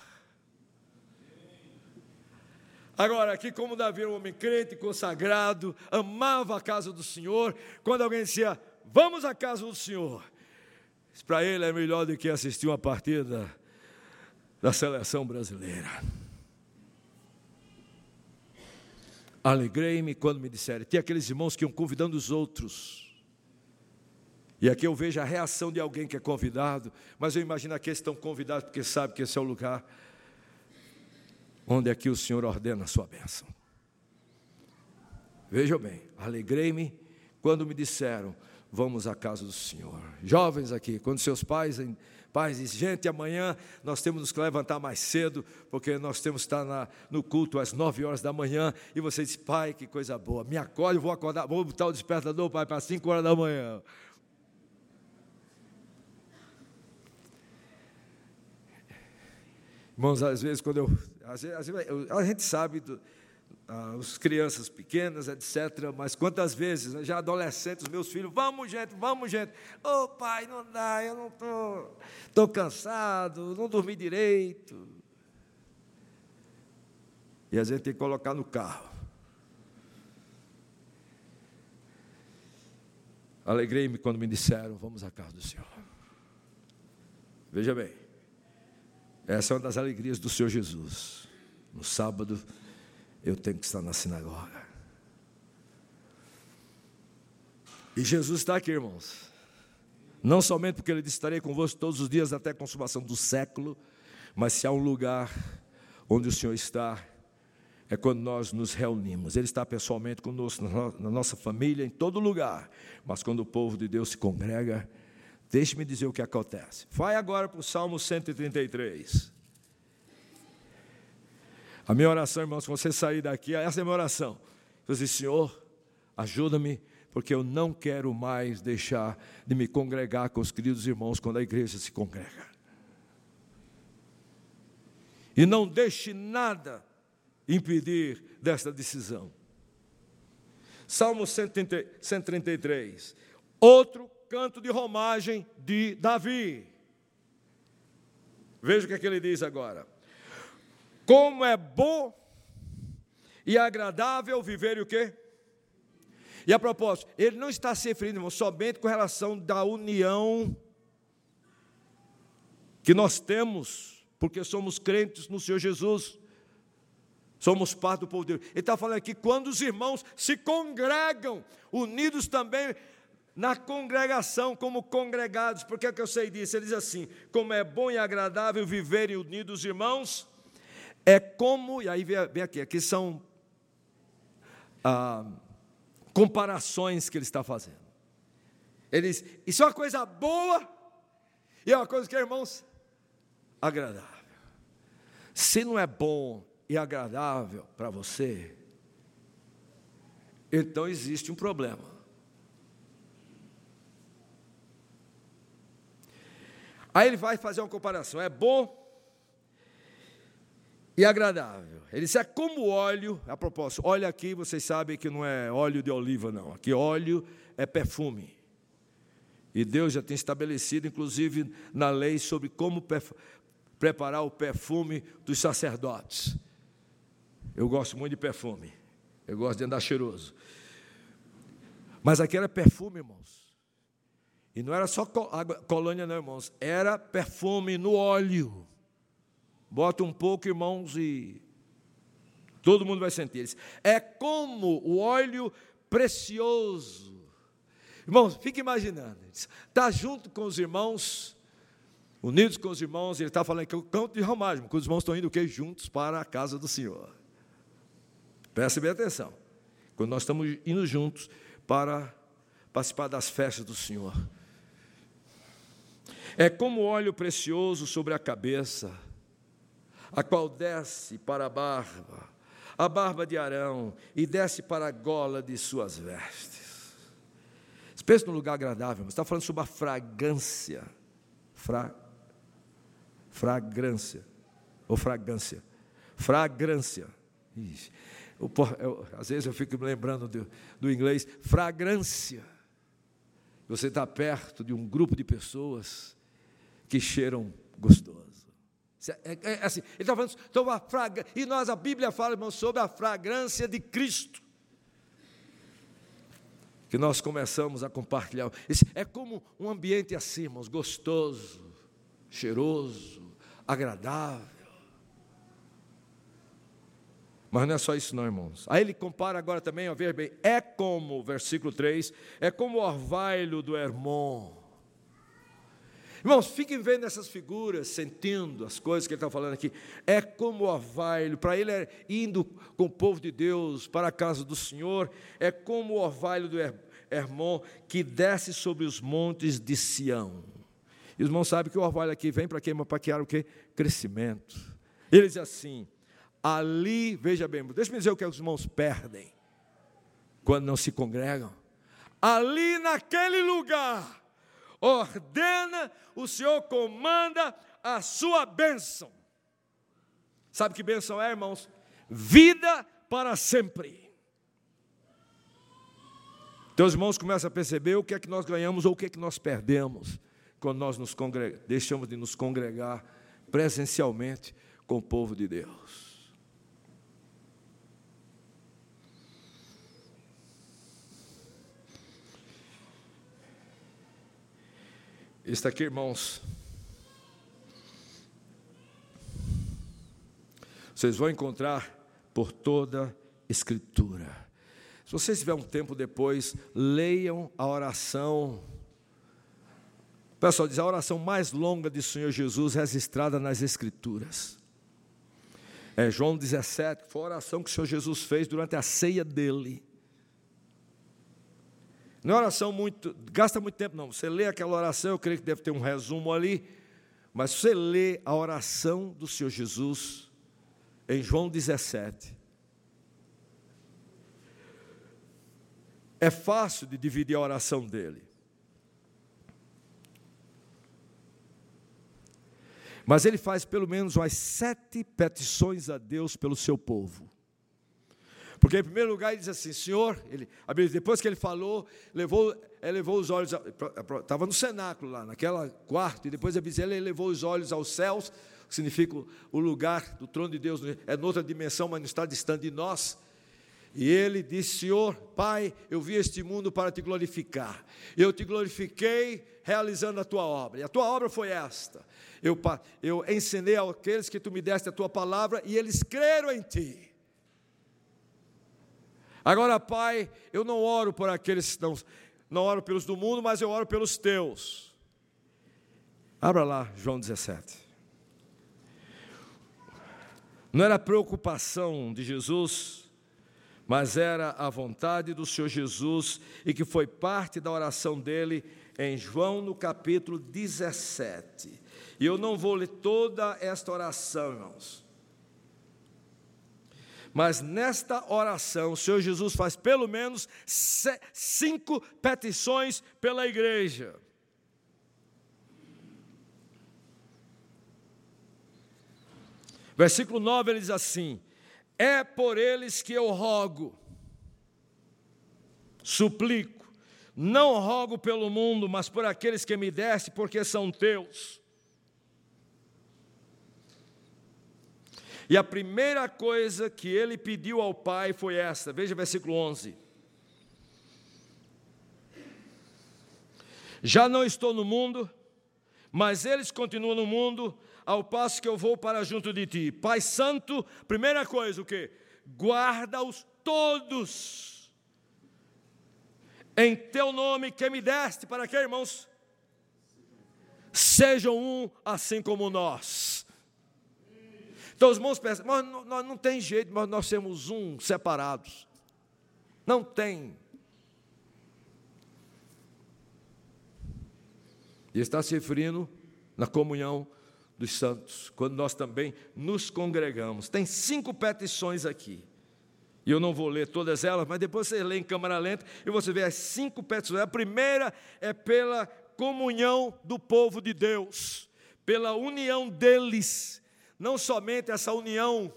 [SPEAKER 1] Agora, aqui como Davi era um homem crente, consagrado, amava a casa do Senhor, quando alguém dizia, vamos à casa do Senhor, para ele é melhor do que assistir uma partida da seleção brasileira. Alegrei-me quando me disseram. Tinha aqueles irmãos que iam convidando os outros. E aqui eu vejo a reação de alguém que é convidado, mas eu imagino que estão convidados porque sabem que esse é o lugar onde aqui o Senhor ordena a sua bênção. Vejam bem, alegrei-me quando me disseram: vamos à casa do Senhor. Jovens aqui, quando seus pais Pai diz, gente, amanhã nós temos que levantar mais cedo, porque nós temos que estar na, no culto às nove horas da manhã. E você diz, pai, que coisa boa, me acorde, vou acordar, vou botar o despertador, pai, para cinco horas da manhã. Irmãos, às vezes, quando eu. Às vezes, a gente sabe do, as crianças pequenas, etc. Mas quantas vezes, né, já adolescentes, meus filhos, vamos gente, vamos gente. Ô oh, pai, não dá, eu não estou tô cansado, não dormi direito. E a gente tem que colocar no carro. Alegrei-me quando me disseram, vamos à casa do Senhor. Veja bem, essa é uma das alegrias do Senhor Jesus. No sábado, eu tenho que estar na sinagoga. E Jesus está aqui, irmãos. Não somente porque ele disse: estarei convosco todos os dias até a consumação do século, mas se há um lugar onde o Senhor está, é quando nós nos reunimos. Ele está pessoalmente conosco, na nossa família, em todo lugar. Mas quando o povo de Deus se congrega, deixe-me dizer o que acontece. Vai agora para o Salmo 133. A minha oração, irmãos, quando você sair daqui, essa é a minha oração. Eu disse, Senhor, ajuda-me, porque eu não quero mais deixar de me congregar com os queridos irmãos quando a igreja se congrega. E não deixe nada impedir desta decisão. Salmo 133. Outro canto de romagem de Davi. Veja o que, é que ele diz agora. Como é bom e agradável viver e o quê? E a propósito, ele não está se referindo, irmão, somente com relação da união que nós temos, porque somos crentes no Senhor Jesus, somos parte do povo de Deus. Ele está falando aqui, quando os irmãos se congregam, unidos também na congregação, como congregados, por que, é que eu sei disso? Ele diz assim: como é bom e agradável viverem unidos, irmãos, é como, e aí vem aqui, aqui são ah, comparações que ele está fazendo. Ele diz: Isso é uma coisa boa e é uma coisa que, irmãos, agradável. Se não é bom e agradável para você, então existe um problema. Aí ele vai fazer uma comparação: é bom e agradável. Ele disse: é como óleo, a propósito, óleo aqui, vocês sabem que não é óleo de oliva, não. Aqui óleo é perfume. E Deus já tem estabelecido, inclusive, na lei, sobre como preparar o perfume dos sacerdotes. Eu gosto muito de perfume. Eu gosto de andar cheiroso. Mas aqui era perfume, irmãos. E não era só colônia, não, irmãos. Era perfume no óleo. Bota um pouco, irmãos, e todo mundo vai sentir. É como o óleo precioso. Irmãos, fique imaginando. Está junto com os irmãos, unidos com os irmãos, ele está falando que é o canto de romagem, porque os irmãos estão indo o quê? Juntos para a casa do Senhor. Preste bem atenção. Quando nós estamos indo juntos para participar das festas do Senhor. É como óleo precioso sobre a cabeça a qual desce para a barba, a barba de Arão, e desce para a gola de suas vestes. Pense num lugar agradável, mas está falando sobre a fragrância. Fra, fragrância. Ou fragrância. Fragrância. Eu, eu, às vezes eu fico me lembrando do, do inglês. Fragrância. Você está perto de um grupo de pessoas que cheiram gostoso. É, é, é assim, ele está falando sobre a fragrância, e nós, a Bíblia fala, irmão, sobre a fragrância de Cristo. Que nós começamos a compartilhar. Esse é como um ambiente assim, irmãos, gostoso, cheiroso, agradável. Mas não é só isso, não, irmãos. Aí ele compara agora também, ver bem, é como, versículo 3, é como o orvalho do Hermon Irmãos, fiquem vendo essas figuras, sentindo as coisas que ele está falando aqui. É como o orvalho, para ele é indo com o povo de Deus para a casa do Senhor, é como o orvalho do Hermon que desce sobre os montes de Sião. E os irmãos sabem que o orvalho aqui vem para quê? Para criar o quê? Crescimento. Ele diz assim: ali, veja bem, deixa eu dizer o que os irmãos perdem quando não se congregam. Ali naquele lugar, ordena, o Senhor comanda a sua bênção. Sabe que bênção é, irmãos? Vida para sempre. Os irmãos começam a perceber o que é que nós ganhamos ou o que é que nós perdemos quando nós nos deixamos de nos congregar presencialmente com o povo de Deus. Está aqui, irmãos. Vocês vão encontrar por toda Escritura. Se vocês tiverem um tempo depois, leiam a oração. Pessoal diz a oração mais longa de Senhor Jesus registrada nas Escrituras. É João 17, foi a oração que o Senhor Jesus fez durante a ceia dele. Não é oração muito, gasta muito tempo, não. Você lê aquela oração, eu creio que deve ter um resumo ali, mas você lê a oração do Senhor Jesus em João 17. É fácil de dividir a oração dele. Mas ele faz pelo menos umas sete petições a Deus pelo seu povo. Porque, em primeiro lugar, ele diz assim: Senhor, ele, depois que ele falou, levou, ele levou os olhos, estava no cenáculo lá, naquela quarto, e depois ele levou os olhos aos céus, que significa o lugar do trono de Deus, é noutra dimensão, mas não está distante de nós. E ele disse: Senhor, Pai, eu vi este mundo para te glorificar. Eu te glorifiquei realizando a tua obra. E a tua obra foi esta: eu, eu ensinei àqueles que tu me deste a tua palavra e eles creram em ti. Agora, Pai, eu não oro por aqueles que não, não oro pelos do mundo, mas eu oro pelos teus. Abra lá, João 17. Não era preocupação de Jesus, mas era a vontade do Senhor Jesus e que foi parte da oração dele em João no capítulo 17. E eu não vou ler toda esta oração, irmãos. Mas nesta oração, o Senhor Jesus faz pelo menos cinco petições pela igreja. Versículo 9 ele diz assim: É por eles que eu rogo, suplico, não rogo pelo mundo, mas por aqueles que me deste, porque são teus. E a primeira coisa que ele pediu ao Pai foi esta, veja versículo 11. Já não estou no mundo, mas eles continuam no mundo, ao passo que eu vou para junto de ti. Pai Santo, primeira coisa, o que? Guarda-os todos em teu nome que me deste, para que, irmãos? Sejam um assim como nós. Então os irmãos pensam, mas não, não, não tem jeito, mas nós temos um separados. Não tem. E está se referindo na comunhão dos santos, quando nós também nos congregamos. Tem cinco petições aqui. E eu não vou ler todas elas, mas depois você lê em câmera lenta e você vê as cinco petições. A primeira é pela comunhão do povo de Deus, pela união deles não somente essa união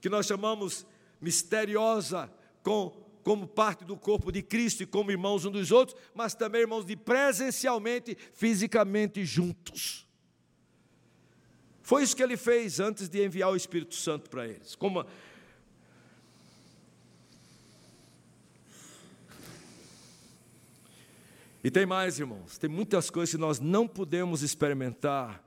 [SPEAKER 1] que nós chamamos misteriosa com como parte do corpo de Cristo e como irmãos um dos outros, mas também irmãos de presencialmente, fisicamente juntos. Foi isso que ele fez antes de enviar o Espírito Santo para eles. Como E tem mais, irmãos, tem muitas coisas que nós não podemos experimentar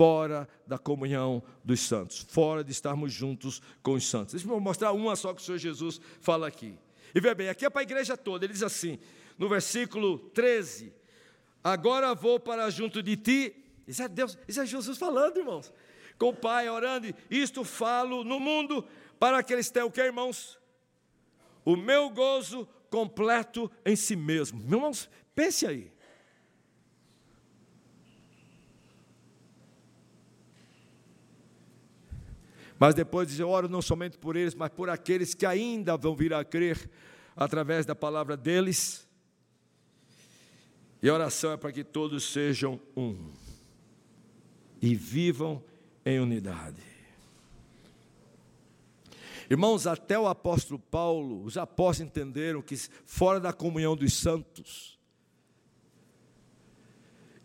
[SPEAKER 1] fora da comunhão dos santos, fora de estarmos juntos com os santos. Deixa eu mostrar uma só que o Senhor Jesus fala aqui. E veja bem, aqui é para a igreja toda, ele diz assim, no versículo 13: Agora vou para junto de ti. Isso é Deus, isso é Jesus falando, irmãos. Com o Pai orando, isto falo no mundo para que eles tenham o que, irmãos? O meu gozo completo em si mesmo. Irmãos, pense aí. Mas depois diz: oro não somente por eles, mas por aqueles que ainda vão vir a crer através da palavra deles. E a oração é para que todos sejam um e vivam em unidade. Irmãos, até o apóstolo Paulo, os apóstolos entenderam que fora da comunhão dos santos,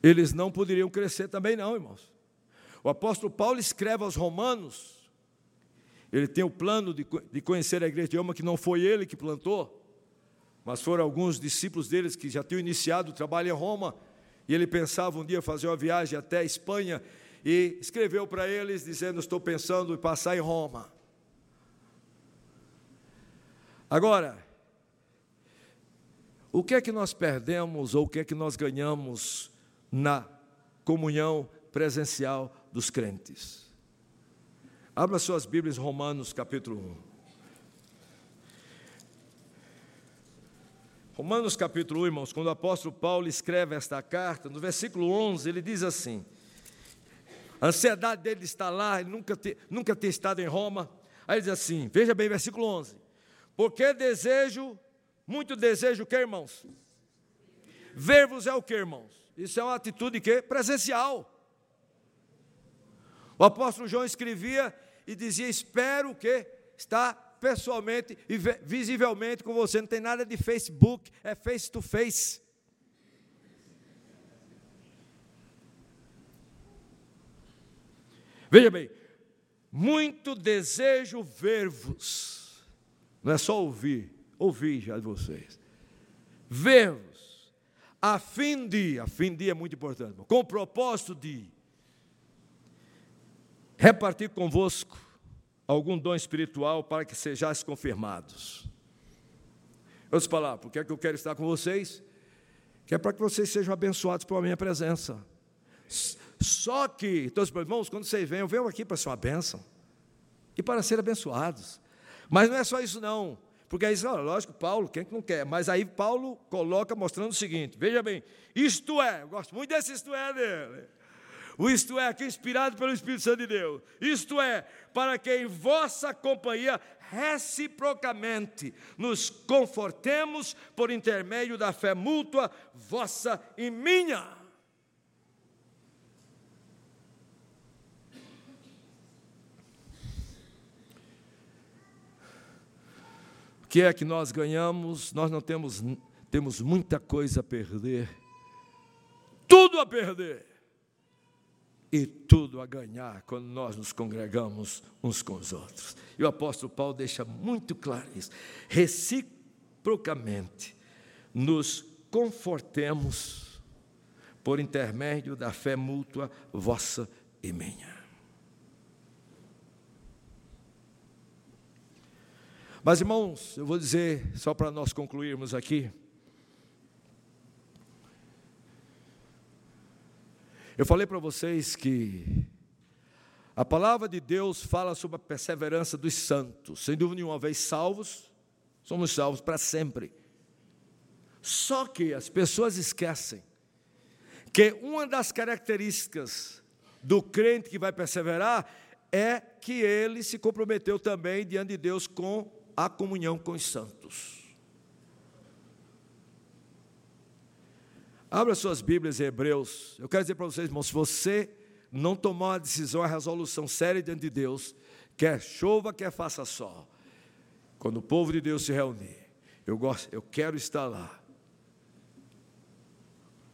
[SPEAKER 1] eles não poderiam crescer também, não, irmãos. O apóstolo Paulo escreve aos Romanos ele tem o plano de, de conhecer a igreja de Roma, que não foi ele que plantou, mas foram alguns discípulos deles que já tinham iniciado o trabalho em Roma, e ele pensava um dia fazer uma viagem até a Espanha, e escreveu para eles dizendo: Estou pensando em passar em Roma. Agora, o que é que nós perdemos ou o que é que nós ganhamos na comunhão presencial dos crentes? Abra suas Bíblias, Romanos capítulo 1. Romanos capítulo 1, irmãos, quando o apóstolo Paulo escreve esta carta, no versículo 11, ele diz assim: a ansiedade dele está lá, ele nunca, te, nunca tem estado em Roma. Aí ele diz assim: veja bem, versículo 11: Porque desejo, muito desejo o que, irmãos? Ver-vos é o que, irmãos? Isso é uma atitude que? Presencial. O apóstolo João escrevia e dizia: Espero que está pessoalmente e visivelmente com você. Não tem nada de Facebook, é face to face. Veja bem, muito desejo ver-vos.
[SPEAKER 2] Não é só ouvir, ouvir já de vocês. Ver-vos, a fim de, a fim de é muito importante, com o propósito de repartir convosco algum dom espiritual para que sejais confirmados. Outras palavras, porque é que eu quero estar com vocês? Que é para que vocês sejam abençoados pela minha presença. Só que, então, irmãos, quando vocês vêm, eu venho aqui para ser uma bênção e para ser abençoados. Mas não é só isso, não. Porque aí, lógico, Paulo, quem que não quer? Mas aí Paulo coloca mostrando o seguinte: veja bem, isto é, eu gosto muito desse isto é dele. O isto é, aqui inspirado pelo Espírito Santo de Deus. Isto é, para que em vossa companhia reciprocamente nos confortemos por intermédio da fé mútua, vossa e minha. que é que nós ganhamos? Nós não temos, temos muita coisa a perder, tudo a perder e tudo a ganhar quando nós nos congregamos uns com os outros. E o apóstolo Paulo deixa muito claro isso. Reciprocamente nos confortemos por intermédio da fé mútua vossa e minha. Mas, irmãos, eu vou dizer, só para nós concluirmos aqui. Eu falei para vocês que a palavra de Deus fala sobre a perseverança dos santos. Sem dúvida nenhuma, uma vez salvos, somos salvos para sempre. Só que as pessoas esquecem que uma das características do crente que vai perseverar é que ele se comprometeu também diante de Deus com a comunhão com os santos. Abra suas Bíblias em Hebreus. Eu quero dizer para vocês, irmãos, se você não tomar uma decisão, uma resolução séria diante de Deus, quer chova, quer faça sol, quando o povo de Deus se reunir, eu gosto, eu quero estar lá.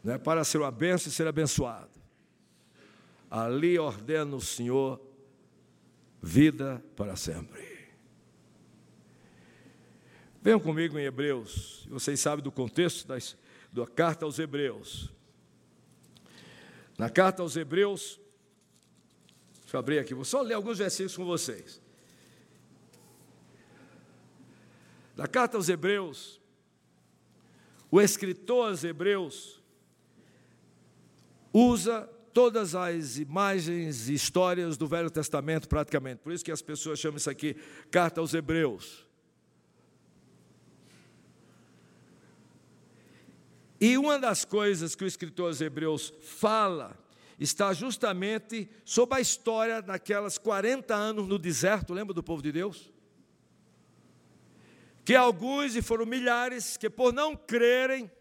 [SPEAKER 2] Não é para ser uma bênção e ser abençoado. Ali ordena o Senhor vida para sempre. Venham comigo em Hebreus, vocês sabem do contexto da, da carta aos Hebreus. Na carta aos Hebreus, deixa eu abrir aqui, vou só ler alguns versículos com vocês. Na carta aos Hebreus, o escritor aos Hebreus usa todas as imagens e histórias do Velho Testamento, praticamente. Por isso que as pessoas chamam isso aqui carta aos Hebreus. E uma das coisas que o escritor aos Hebreus fala está justamente sobre a história daquelas 40 anos no deserto, lembra do povo de Deus? Que alguns, e foram milhares, que por não crerem,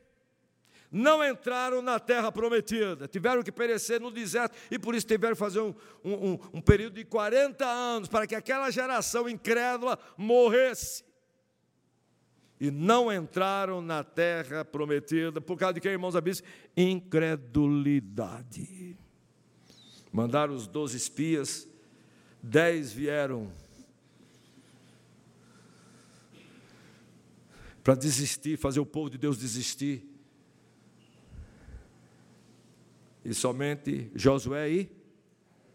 [SPEAKER 2] não entraram na terra prometida, tiveram que perecer no deserto e por isso tiveram que fazer um, um, um período de 40 anos para que aquela geração incrédula morresse e não entraram na terra prometida, por causa de que, irmãos abis? Incredulidade. Mandaram os doze espias, dez vieram para desistir, fazer o povo de Deus desistir. E somente Josué e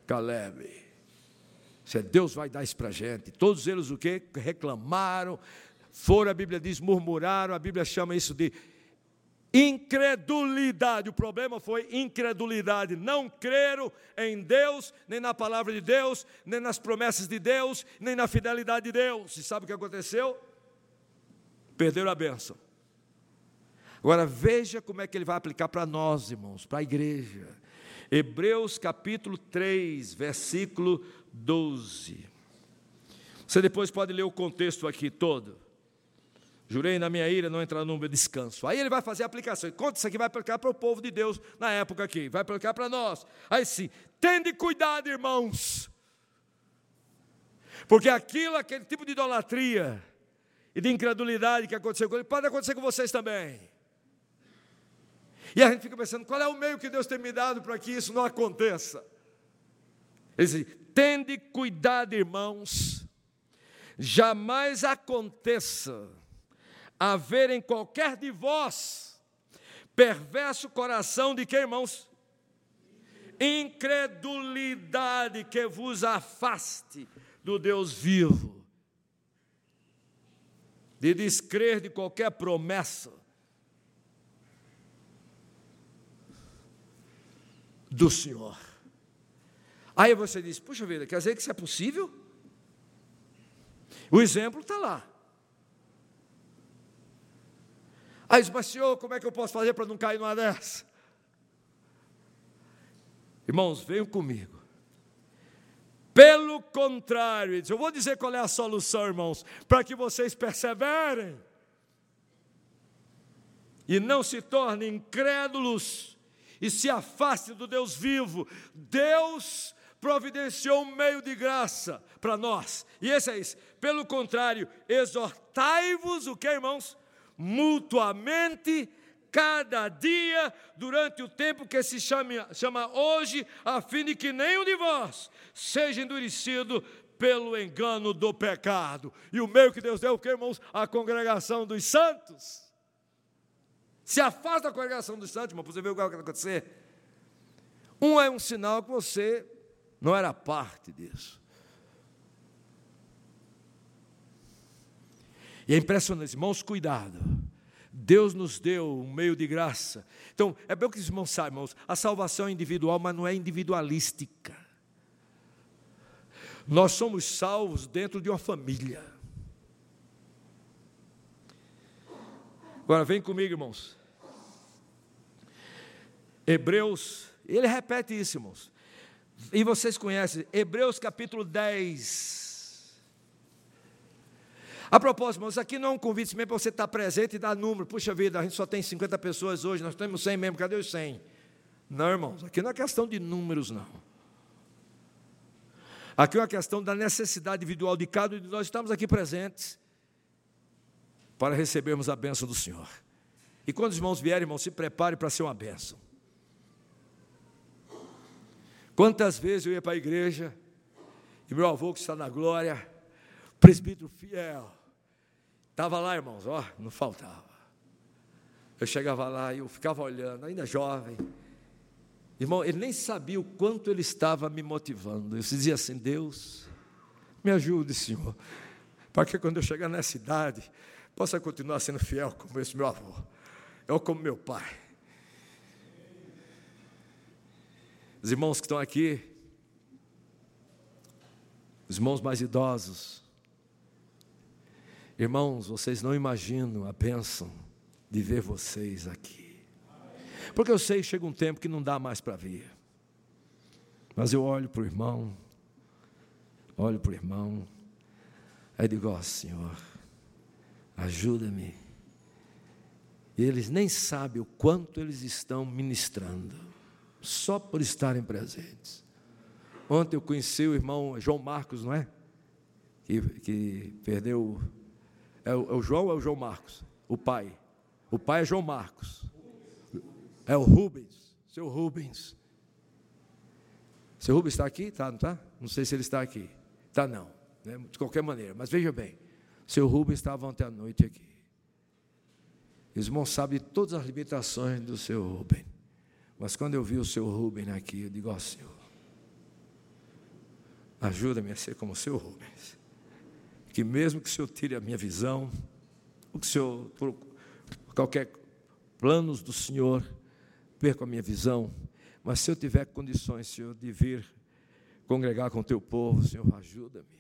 [SPEAKER 2] Caleb. Se Deus vai dar isso para a gente. Todos eles o que? Reclamaram, foram, a Bíblia diz, murmuraram, a Bíblia chama isso de incredulidade. O problema foi incredulidade. Não creram em Deus, nem na palavra de Deus, nem nas promessas de Deus, nem na fidelidade de Deus. E sabe o que aconteceu? Perderam a bênção. Agora veja como é que ele vai aplicar para nós, irmãos, para a igreja. Hebreus capítulo 3, versículo 12. Você depois pode ler o contexto aqui todo. Jurei na minha ira não entrar no meu descanso. Aí ele vai fazer a aplicação. Conta isso aqui, vai aplicar para o povo de Deus na época aqui, vai aplicar para nós. Aí sim, tende cuidado, irmãos. Porque aquilo, aquele tipo de idolatria e de incredulidade que aconteceu com ele, pode acontecer com vocês também. E a gente fica pensando, qual é o meio que Deus tem me dado para que isso não aconteça? Ele diz, tende cuidado, irmãos jamais aconteça haver em qualquer de vós perverso coração de que, irmãos? Incredulidade que vos afaste do Deus vivo, de descrer de qualquer promessa do Senhor. Aí você diz: puxa vida, quer dizer que isso é possível? O exemplo está lá. Aí diz, mas senhor, como é que eu posso fazer para não cair numa dessa? Irmãos, venham comigo. Pelo contrário, eu vou dizer qual é a solução, irmãos, para que vocês perseverem e não se tornem incrédulos e se afastem do Deus vivo. Deus providenciou um meio de graça para nós, e esse é isso. Pelo contrário, exortai-vos, o que, irmãos? Mutuamente cada dia, durante o tempo que se chama, chama hoje, a fim de que nenhum de vós seja endurecido pelo engano do pecado. E o meio que Deus deu, que, irmãos? A congregação dos santos. Se afasta da congregação dos santos, irmão, para você ver o que vai acontecer. Um é um sinal que você não era parte disso. E é impressionante, irmãos, cuidado. Deus nos deu um meio de graça. Então, é bem o que os irmãos sabem, irmãos. A salvação é individual, mas não é individualística. Nós somos salvos dentro de uma família. Agora, vem comigo, irmãos. Hebreus, ele repete isso, irmãos. E vocês conhecem, Hebreus capítulo 10. A propósito, irmãos, aqui não é um convite mesmo para você estar presente e dar número. Puxa vida, a gente só tem 50 pessoas hoje, nós temos 100 mesmo, cadê os 100? Não, irmãos, aqui não é questão de números, não. Aqui é uma questão da necessidade individual de cada um de nós estamos aqui presentes para recebermos a bênção do Senhor. E quando os irmãos vierem, irmãos, se prepare para ser uma bênção. Quantas vezes eu ia para a igreja e meu avô que está na glória, presbítero fiel, Estava lá, irmãos, ó, não faltava. Eu chegava lá e eu ficava olhando, ainda jovem. Irmão, ele nem sabia o quanto ele estava me motivando. Eu dizia assim: Deus, me ajude, Senhor, para que quando eu chegar nessa idade, possa continuar sendo fiel como esse meu avô, ou como meu pai. Os irmãos que estão aqui, os irmãos mais idosos, Irmãos, vocês não imaginam a bênção de ver vocês aqui. Porque eu sei que chega um tempo que não dá mais para vir. Mas eu olho para o irmão, olho para o irmão, aí digo, ó oh, Senhor, ajuda-me. E eles nem sabem o quanto eles estão ministrando, só por estarem presentes. Ontem eu conheci o irmão João Marcos, não é? Que, que perdeu é o, é o João ou é o João Marcos? O pai. O pai é João Marcos. É o Rubens. Seu Rubens. Seu Rubens está aqui? Tá, não está? Não sei se ele está aqui. Está não. Né? De qualquer maneira. Mas veja bem. Seu Rubens estava ontem à noite aqui. Os irmãos sabem todas as limitações do seu Rubens. Mas quando eu vi o seu Rubens aqui, eu digo, ó oh, Senhor, ajuda-me a ser como o seu Rubens que mesmo que o Senhor tire a minha visão, o que o Senhor, por qualquer planos do Senhor, perca a minha visão, mas se eu tiver condições, Senhor, de vir congregar com o teu povo, Senhor, ajuda-me.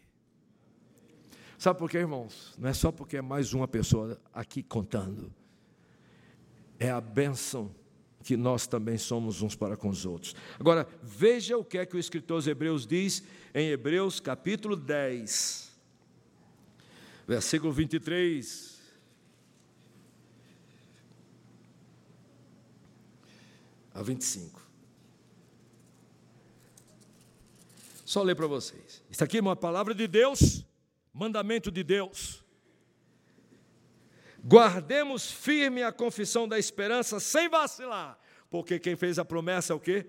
[SPEAKER 2] Sabe por quê, irmãos? Não é só porque é mais uma pessoa aqui contando. É a bênção que nós também somos uns para com os outros. Agora, veja o que é que o escritor aos Hebreus diz em Hebreus capítulo 10 versículo 23. A 25. Só ler para vocês. Isso aqui é uma palavra de Deus, mandamento de Deus. Guardemos firme a confissão da esperança sem vacilar, porque quem fez a promessa é o quê?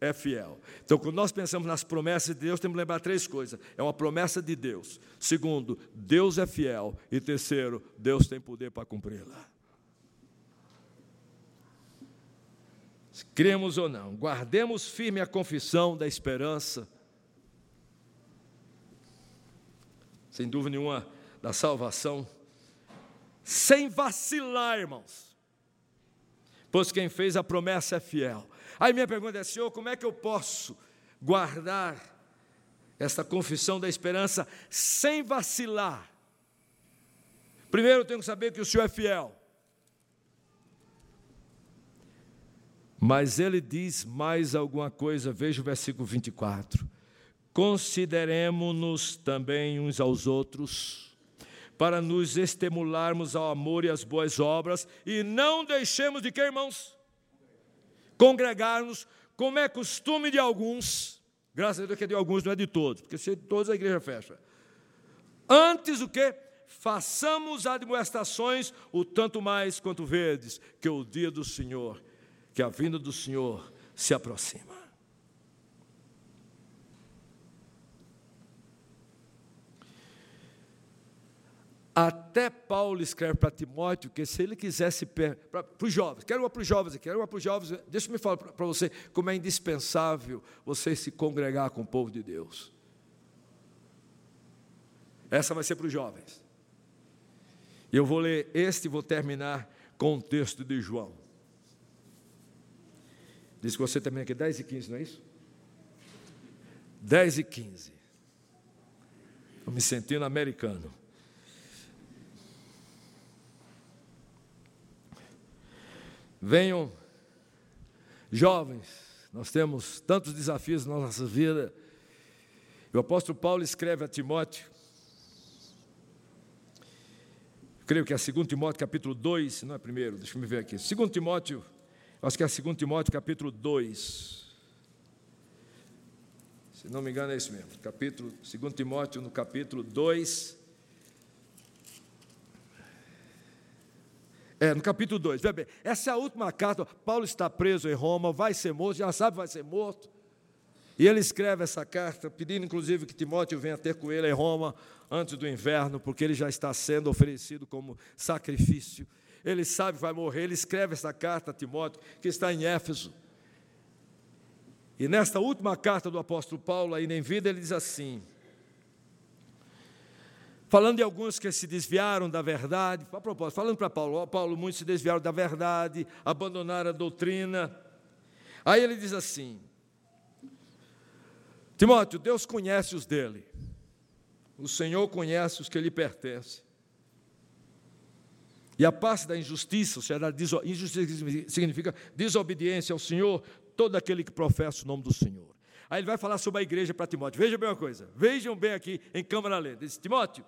[SPEAKER 2] É fiel. Então, quando nós pensamos nas promessas de Deus, temos que lembrar três coisas: é uma promessa de Deus. Segundo, Deus é fiel. E terceiro, Deus tem poder para cumpri-la. Cremos ou não, guardemos firme a confissão da esperança. Sem dúvida nenhuma, da salvação, sem vacilar, irmãos. Pois quem fez a promessa é fiel. Aí minha pergunta é, Senhor, como é que eu posso guardar esta confissão da esperança sem vacilar? Primeiro eu tenho que saber que o Senhor é fiel. Mas ele diz mais alguma coisa, veja o versículo 24. Consideremos-nos também uns aos outros, para nos estimularmos ao amor e às boas obras, e não deixemos de que, irmãos? Congregarmos, como é costume de alguns, graças a Deus que é de alguns, não é de todos, porque se é de todos a igreja fecha. Antes o que? Façamos admoestações, o tanto mais quanto vedes, que o dia do Senhor que a vinda do Senhor se aproxima. Até Paulo escreve para Timóteo que se ele quisesse, para, para os jovens, quero uma para os jovens quero uma para os jovens, deixa eu falar para, para você como é indispensável você se congregar com o povo de Deus. Essa vai ser para os jovens. Eu vou ler este e vou terminar com o texto de João. Diz que você também aqui, 10 e 15, não é isso? 10 e 15. Estou me sentindo americano. Venham, jovens, nós temos tantos desafios na nossa vida. O apóstolo Paulo escreve a Timóteo, creio que é 2 Timóteo capítulo 2, não é primeiro, deixa eu ver aqui. 2 Timóteo Acho que é 2 Timóteo capítulo 2. Se não me engano, é isso mesmo. Capítulo, 2 Timóteo, no capítulo 2. É, no capítulo 2. Veja bem, essa é a última carta. Paulo está preso em Roma, vai ser morto, já sabe, vai ser morto. E ele escreve essa carta, pedindo inclusive que Timóteo venha ter com ele em Roma antes do inverno, porque ele já está sendo oferecido como sacrifício ele sabe que vai morrer, ele escreve essa carta a Timóteo, que está em Éfeso. E nesta última carta do apóstolo Paulo, ainda em vida, ele diz assim: falando de alguns que se desviaram da verdade, a propósito, falando para Paulo, Paulo, muitos se desviaram da verdade, abandonaram a doutrina. Aí ele diz assim: Timóteo, Deus conhece os dele, o Senhor conhece os que lhe pertencem. E a parte da injustiça, ou seja, da injustiça significa desobediência ao Senhor, todo aquele que professa o nome do Senhor. Aí ele vai falar sobre a igreja para Timóteo. Veja bem uma coisa, vejam bem aqui em câmera lenta. Diz, Timóteo,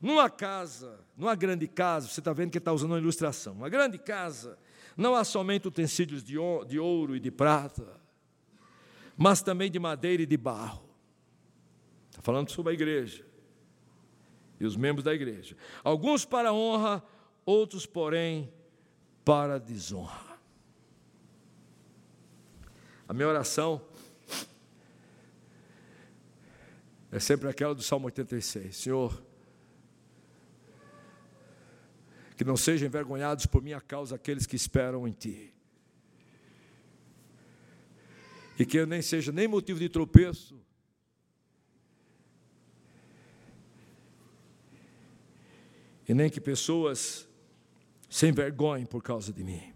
[SPEAKER 2] numa casa, numa grande casa, você está vendo que está usando uma ilustração, uma grande casa, não há somente utensílios de ouro e de prata, mas também de madeira e de barro. Está falando sobre a igreja e os membros da igreja. Alguns para honra, outros, porém, para desonra. A minha oração é sempre aquela do Salmo 86. Senhor, que não sejam envergonhados por minha causa aqueles que esperam em Ti. E que eu nem seja nem motivo de tropeço, e nem que pessoas sem vergonha por causa de mim.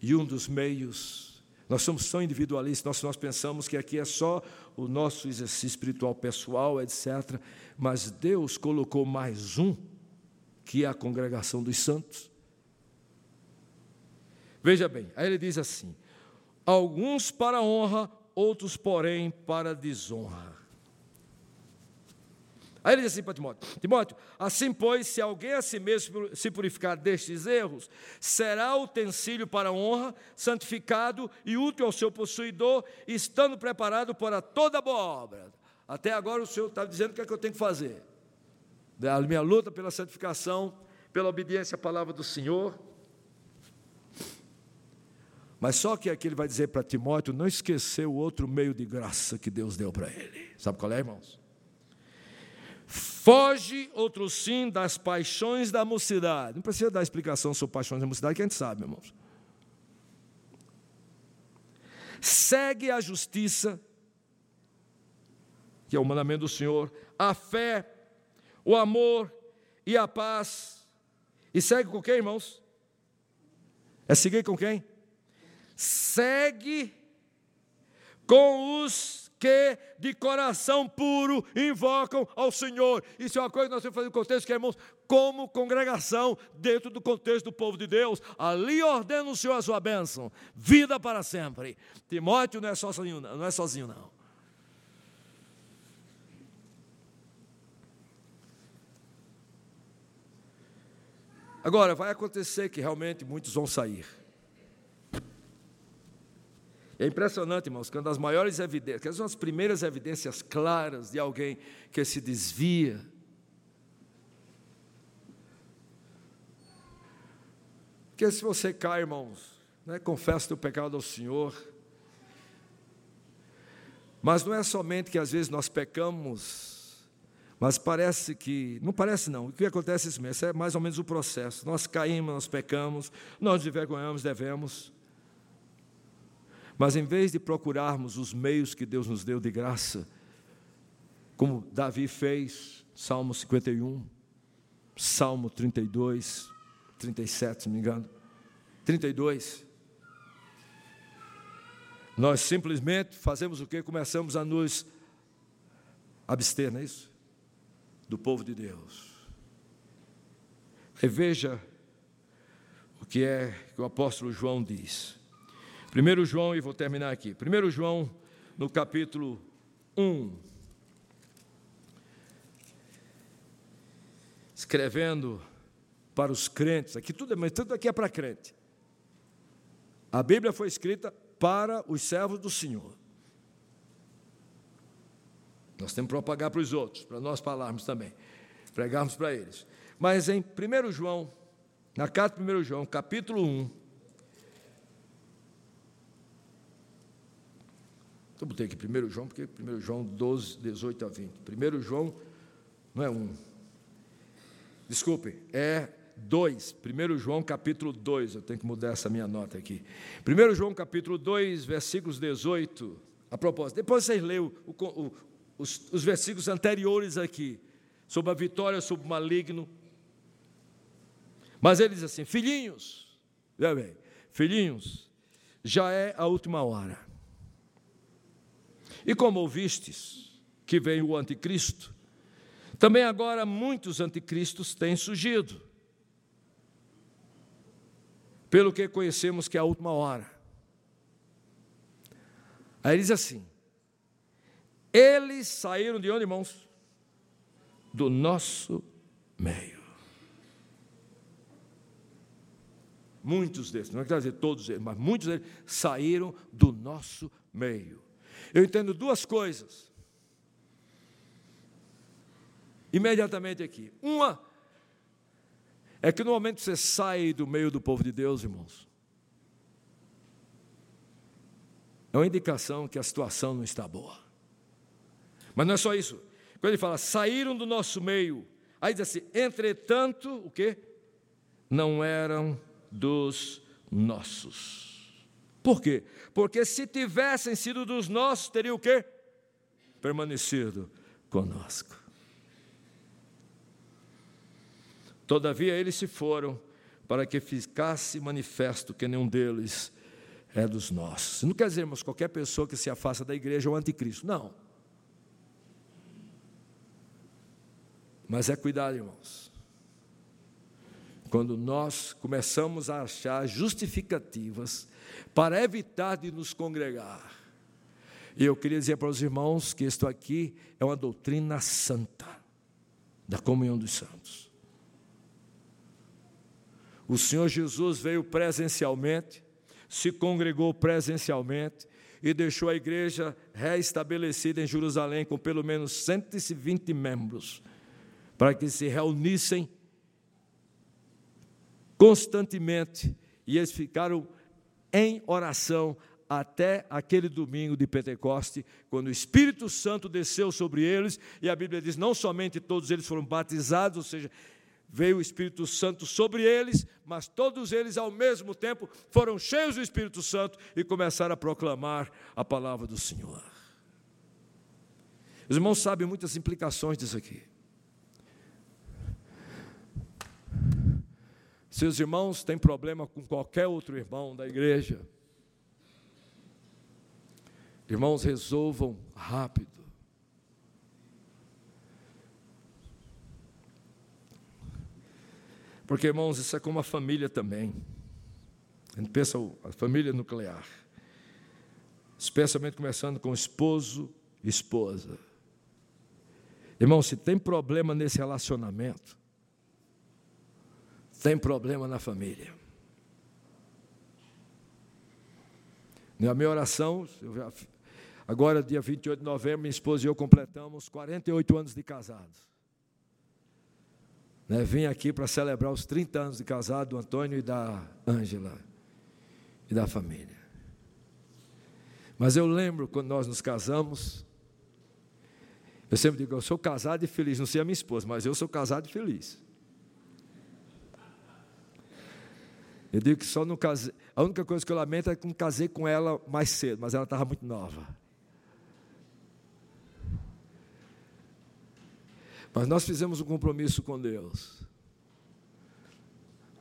[SPEAKER 2] E um dos meios, nós somos tão individualistas, nós, nós pensamos que aqui é só o nosso exercício espiritual pessoal, etc. Mas Deus colocou mais um, que é a congregação dos santos. Veja bem, aí ele diz assim: alguns para honra, outros, porém, para desonra. Aí ele diz assim para Timóteo: Timóteo, assim pois, se alguém a si mesmo se purificar destes erros, será utensílio para honra, santificado e útil ao seu possuidor, estando preparado para toda boa obra. Até agora o Senhor está dizendo o que é que eu tenho que fazer. A minha luta pela santificação, pela obediência à palavra do Senhor. Mas só que aqui ele vai dizer para Timóteo não esquecer o outro meio de graça que Deus deu para ele. Sabe qual é, irmãos? Foge, outro sim, das paixões da mocidade. Não precisa dar explicação sobre paixões da mocidade, que a gente sabe, irmãos. Segue a justiça, que é o mandamento do Senhor, a fé, o amor e a paz. E segue com quem, irmãos? É seguir com quem? Segue com os que de coração puro invocam ao Senhor. Isso é uma coisa que nós temos que fazer no contexto, que é, irmãos, como congregação, dentro do contexto do povo de Deus, ali ordena o Senhor a sua bênção, vida para sempre. Timóteo não é sozinho, não é sozinho, não. Agora, vai acontecer que realmente muitos vão sair. É impressionante, irmãos, que uma das maiores evidências, uma das primeiras evidências claras de alguém que se desvia, que se você cai, irmãos, né, confessa o pecado ao Senhor, mas não é somente que às vezes nós pecamos mas parece que, não parece não, o que acontece é isso mesmo, é mais ou menos o processo. Nós caímos, nós pecamos, nós nos envergonhamos, devemos. Mas em vez de procurarmos os meios que Deus nos deu de graça, como Davi fez, Salmo 51, Salmo 32, 37, se não me engano, 32. Nós simplesmente fazemos o que? Começamos a nos abster, não é isso? Do povo de Deus. Reveja o que é que o apóstolo João diz. 1 João, e vou terminar aqui. 1 João, no capítulo 1. Escrevendo para os crentes, aqui tudo, mas tudo aqui é para crente. A Bíblia foi escrita para os servos do Senhor. Nós temos que propagar para os outros, para nós falarmos também, pregarmos para eles. Mas em 1 João, na carta de 1 João, capítulo 1, eu botei aqui 1 João, porque 1 João 12, 18 a 20. 1 João não é 1. Desculpe, é 2. 1 João capítulo 2. Eu tenho que mudar essa minha nota aqui. 1 João capítulo 2, versículos 18. A propósito, depois vocês leiam o, o, os, os versículos anteriores aqui, sobre a vitória sobre o maligno. Mas ele diz assim: Filhinhos, veja bem, filhinhos, já é a última hora. E como ouvistes que vem o anticristo, também agora muitos anticristos têm surgido. Pelo que conhecemos que é a última hora. Aí diz assim: eles saíram de onde, irmãos? Do nosso meio. Muitos desses, não é que dizer todos eles, mas muitos deles saíram do nosso meio. Eu entendo duas coisas. Imediatamente aqui. Uma é que no momento que você sai do meio do povo de Deus, irmãos, é uma indicação que a situação não está boa. Mas não é só isso. Quando ele fala, saíram do nosso meio, aí diz assim, entretanto, o que? Não eram dos nossos. Por quê? Porque se tivessem sido dos nossos, teriam o quê? Permanecido conosco. Todavia eles se foram para que ficasse manifesto que nenhum deles é dos nossos. Não quer dizer, irmãos, qualquer pessoa que se afasta da igreja é o anticristo. Não. Mas é cuidado, irmãos. Quando nós começamos a achar justificativas para evitar de nos congregar. E eu queria dizer para os irmãos que isto aqui é uma doutrina santa da comunhão dos santos. O Senhor Jesus veio presencialmente, se congregou presencialmente e deixou a igreja reestabelecida em Jerusalém com pelo menos 120 membros para que se reunissem constantemente e eles ficaram em oração até aquele domingo de Pentecoste, quando o Espírito Santo desceu sobre eles, e a Bíblia diz: não somente todos eles foram batizados, ou seja, veio o Espírito Santo sobre eles, mas todos eles ao mesmo tempo foram cheios do Espírito Santo e começaram a proclamar a palavra do Senhor. Os irmãos sabem muitas implicações disso aqui. Seus irmãos têm problema com qualquer outro irmão da igreja, irmãos, resolvam rápido. Porque, irmãos, isso é como a família também. A gente pensa a família nuclear. Especialmente começando com esposo e esposa. Irmão, se tem problema nesse relacionamento, tem problema na família. Na minha oração, agora dia 28 de novembro, minha esposa e eu completamos 48 anos de casados. Né, vim aqui para celebrar os 30 anos de casado do Antônio e da Ângela e da família. Mas eu lembro quando nós nos casamos, eu sempre digo, eu sou casado e feliz, não sei a minha esposa, mas eu sou casado e feliz. Eu digo que só não casei, a única coisa que eu lamento é que não casei com ela mais cedo, mas ela estava muito nova. Mas nós fizemos um compromisso com Deus.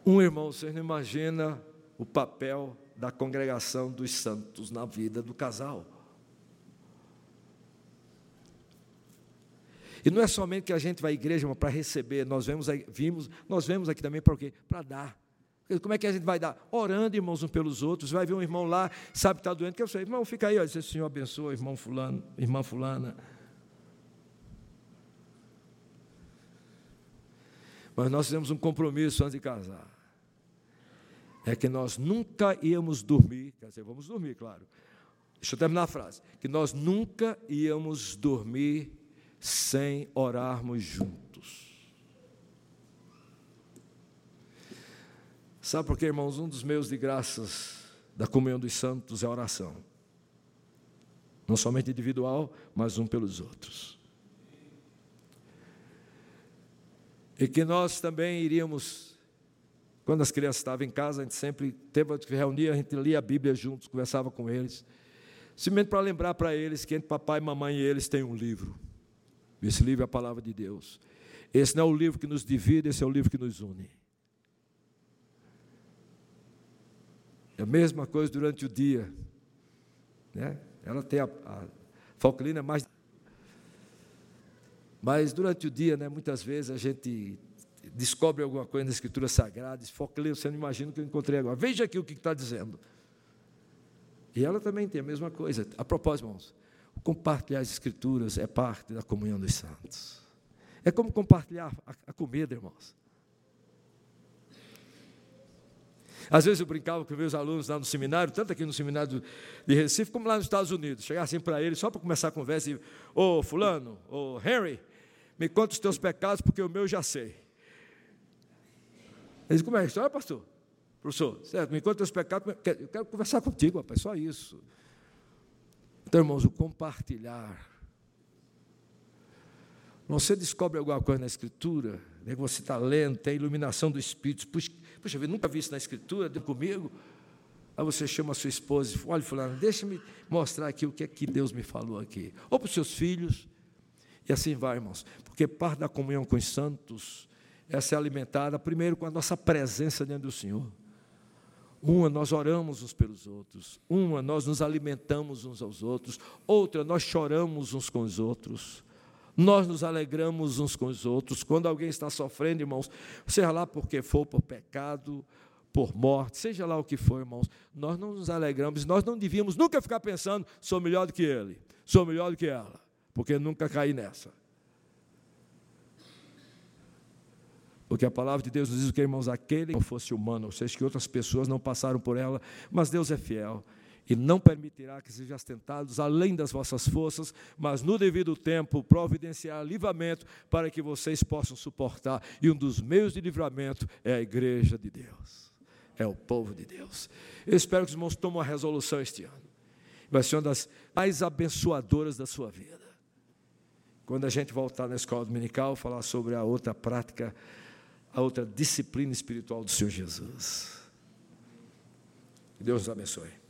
[SPEAKER 2] Um irmão, você não imagina o papel da congregação dos santos na vida do casal. E não é somente que a gente vai à igreja para receber, nós vemos, vimos, nós vemos aqui também para o quê? Para dar. Como é que a gente vai dar? Orando, irmãos, uns pelos outros. Vai ver um irmão lá, sabe que está doente, que eu sei, irmão, fica aí, ó, diz, Senhor abençoa, irmão fulano, irmã fulana. Mas nós fizemos um compromisso antes de casar. É que nós nunca íamos dormir, quer dizer, vamos dormir, claro. Deixa eu terminar a frase. Que nós nunca íamos dormir sem orarmos juntos. Sabe por quê, irmãos? Um dos meus de graças da comunhão dos santos é a oração. Não somente individual, mas um pelos outros. E que nós também iríamos, quando as crianças estavam em casa, a gente sempre teve que reunir, a gente lia a Bíblia juntos, conversava com eles, simplesmente para lembrar para eles que entre papai, mamãe e eles tem um livro. Esse livro é a palavra de Deus. Esse não é o livro que nos divide, esse é o livro que nos une. É a mesma coisa durante o dia. Né? Ela tem a, a é mais mas durante o dia, né, muitas vezes a gente descobre alguma coisa na Escritura Sagrada, foca você não imagina o que eu encontrei agora. Veja aqui o que está dizendo. E ela também tem a mesma coisa. A propósito, irmãos, compartilhar as Escrituras é parte da comunhão dos santos. É como compartilhar a comida, irmãos. Às vezes eu brincava com meus alunos lá no seminário, tanto aqui no seminário de Recife, como lá nos Estados Unidos. Chegar assim para eles, só para começar a conversa, e, ô oh, fulano, ô oh, Henry, me conta os teus pecados, porque o meu já sei. Eles como é a história, pastor? Professor, certo, me conta os teus pecados, eu quero conversar contigo, rapaz, só isso. Então, irmãos, o compartilhar. Você descobre alguma coisa na Escritura, né, você está lendo, tem iluminação do Espírito, puxa, eu nunca vi isso na Escritura, deu comigo. Aí você chama a sua esposa e fala, olha, fulano, deixa-me mostrar aqui o que é que Deus me falou aqui. Ou para os seus filhos, e assim vai, irmãos. Porque parte da comunhão com os santos é ser alimentada, primeiro, com a nossa presença diante do Senhor. Uma, nós oramos uns pelos outros. Uma, nós nos alimentamos uns aos outros. Outra, nós choramos uns com os outros. Nós nos alegramos uns com os outros. Quando alguém está sofrendo, irmãos, seja lá porque for por pecado, por morte, seja lá o que for, irmãos, nós não nos alegramos. Nós não devíamos nunca ficar pensando, sou melhor do que ele, sou melhor do que ela porque nunca caí nessa. Porque a palavra de Deus nos diz que, irmãos, aquele que não fosse humano, ou seja, que outras pessoas não passaram por ela, mas Deus é fiel e não permitirá que sejam tentados além das vossas forças, mas no devido tempo providenciar livramento para que vocês possam suportar. E um dos meios de livramento é a igreja de Deus. é o povo de Deus. Eu espero que os irmãos tomem uma resolução este ano. Vai ser uma das mais abençoadoras da sua vida. Quando a gente voltar na escola dominical, falar sobre a outra prática, a outra disciplina espiritual do Senhor Jesus. Que Deus nos abençoe.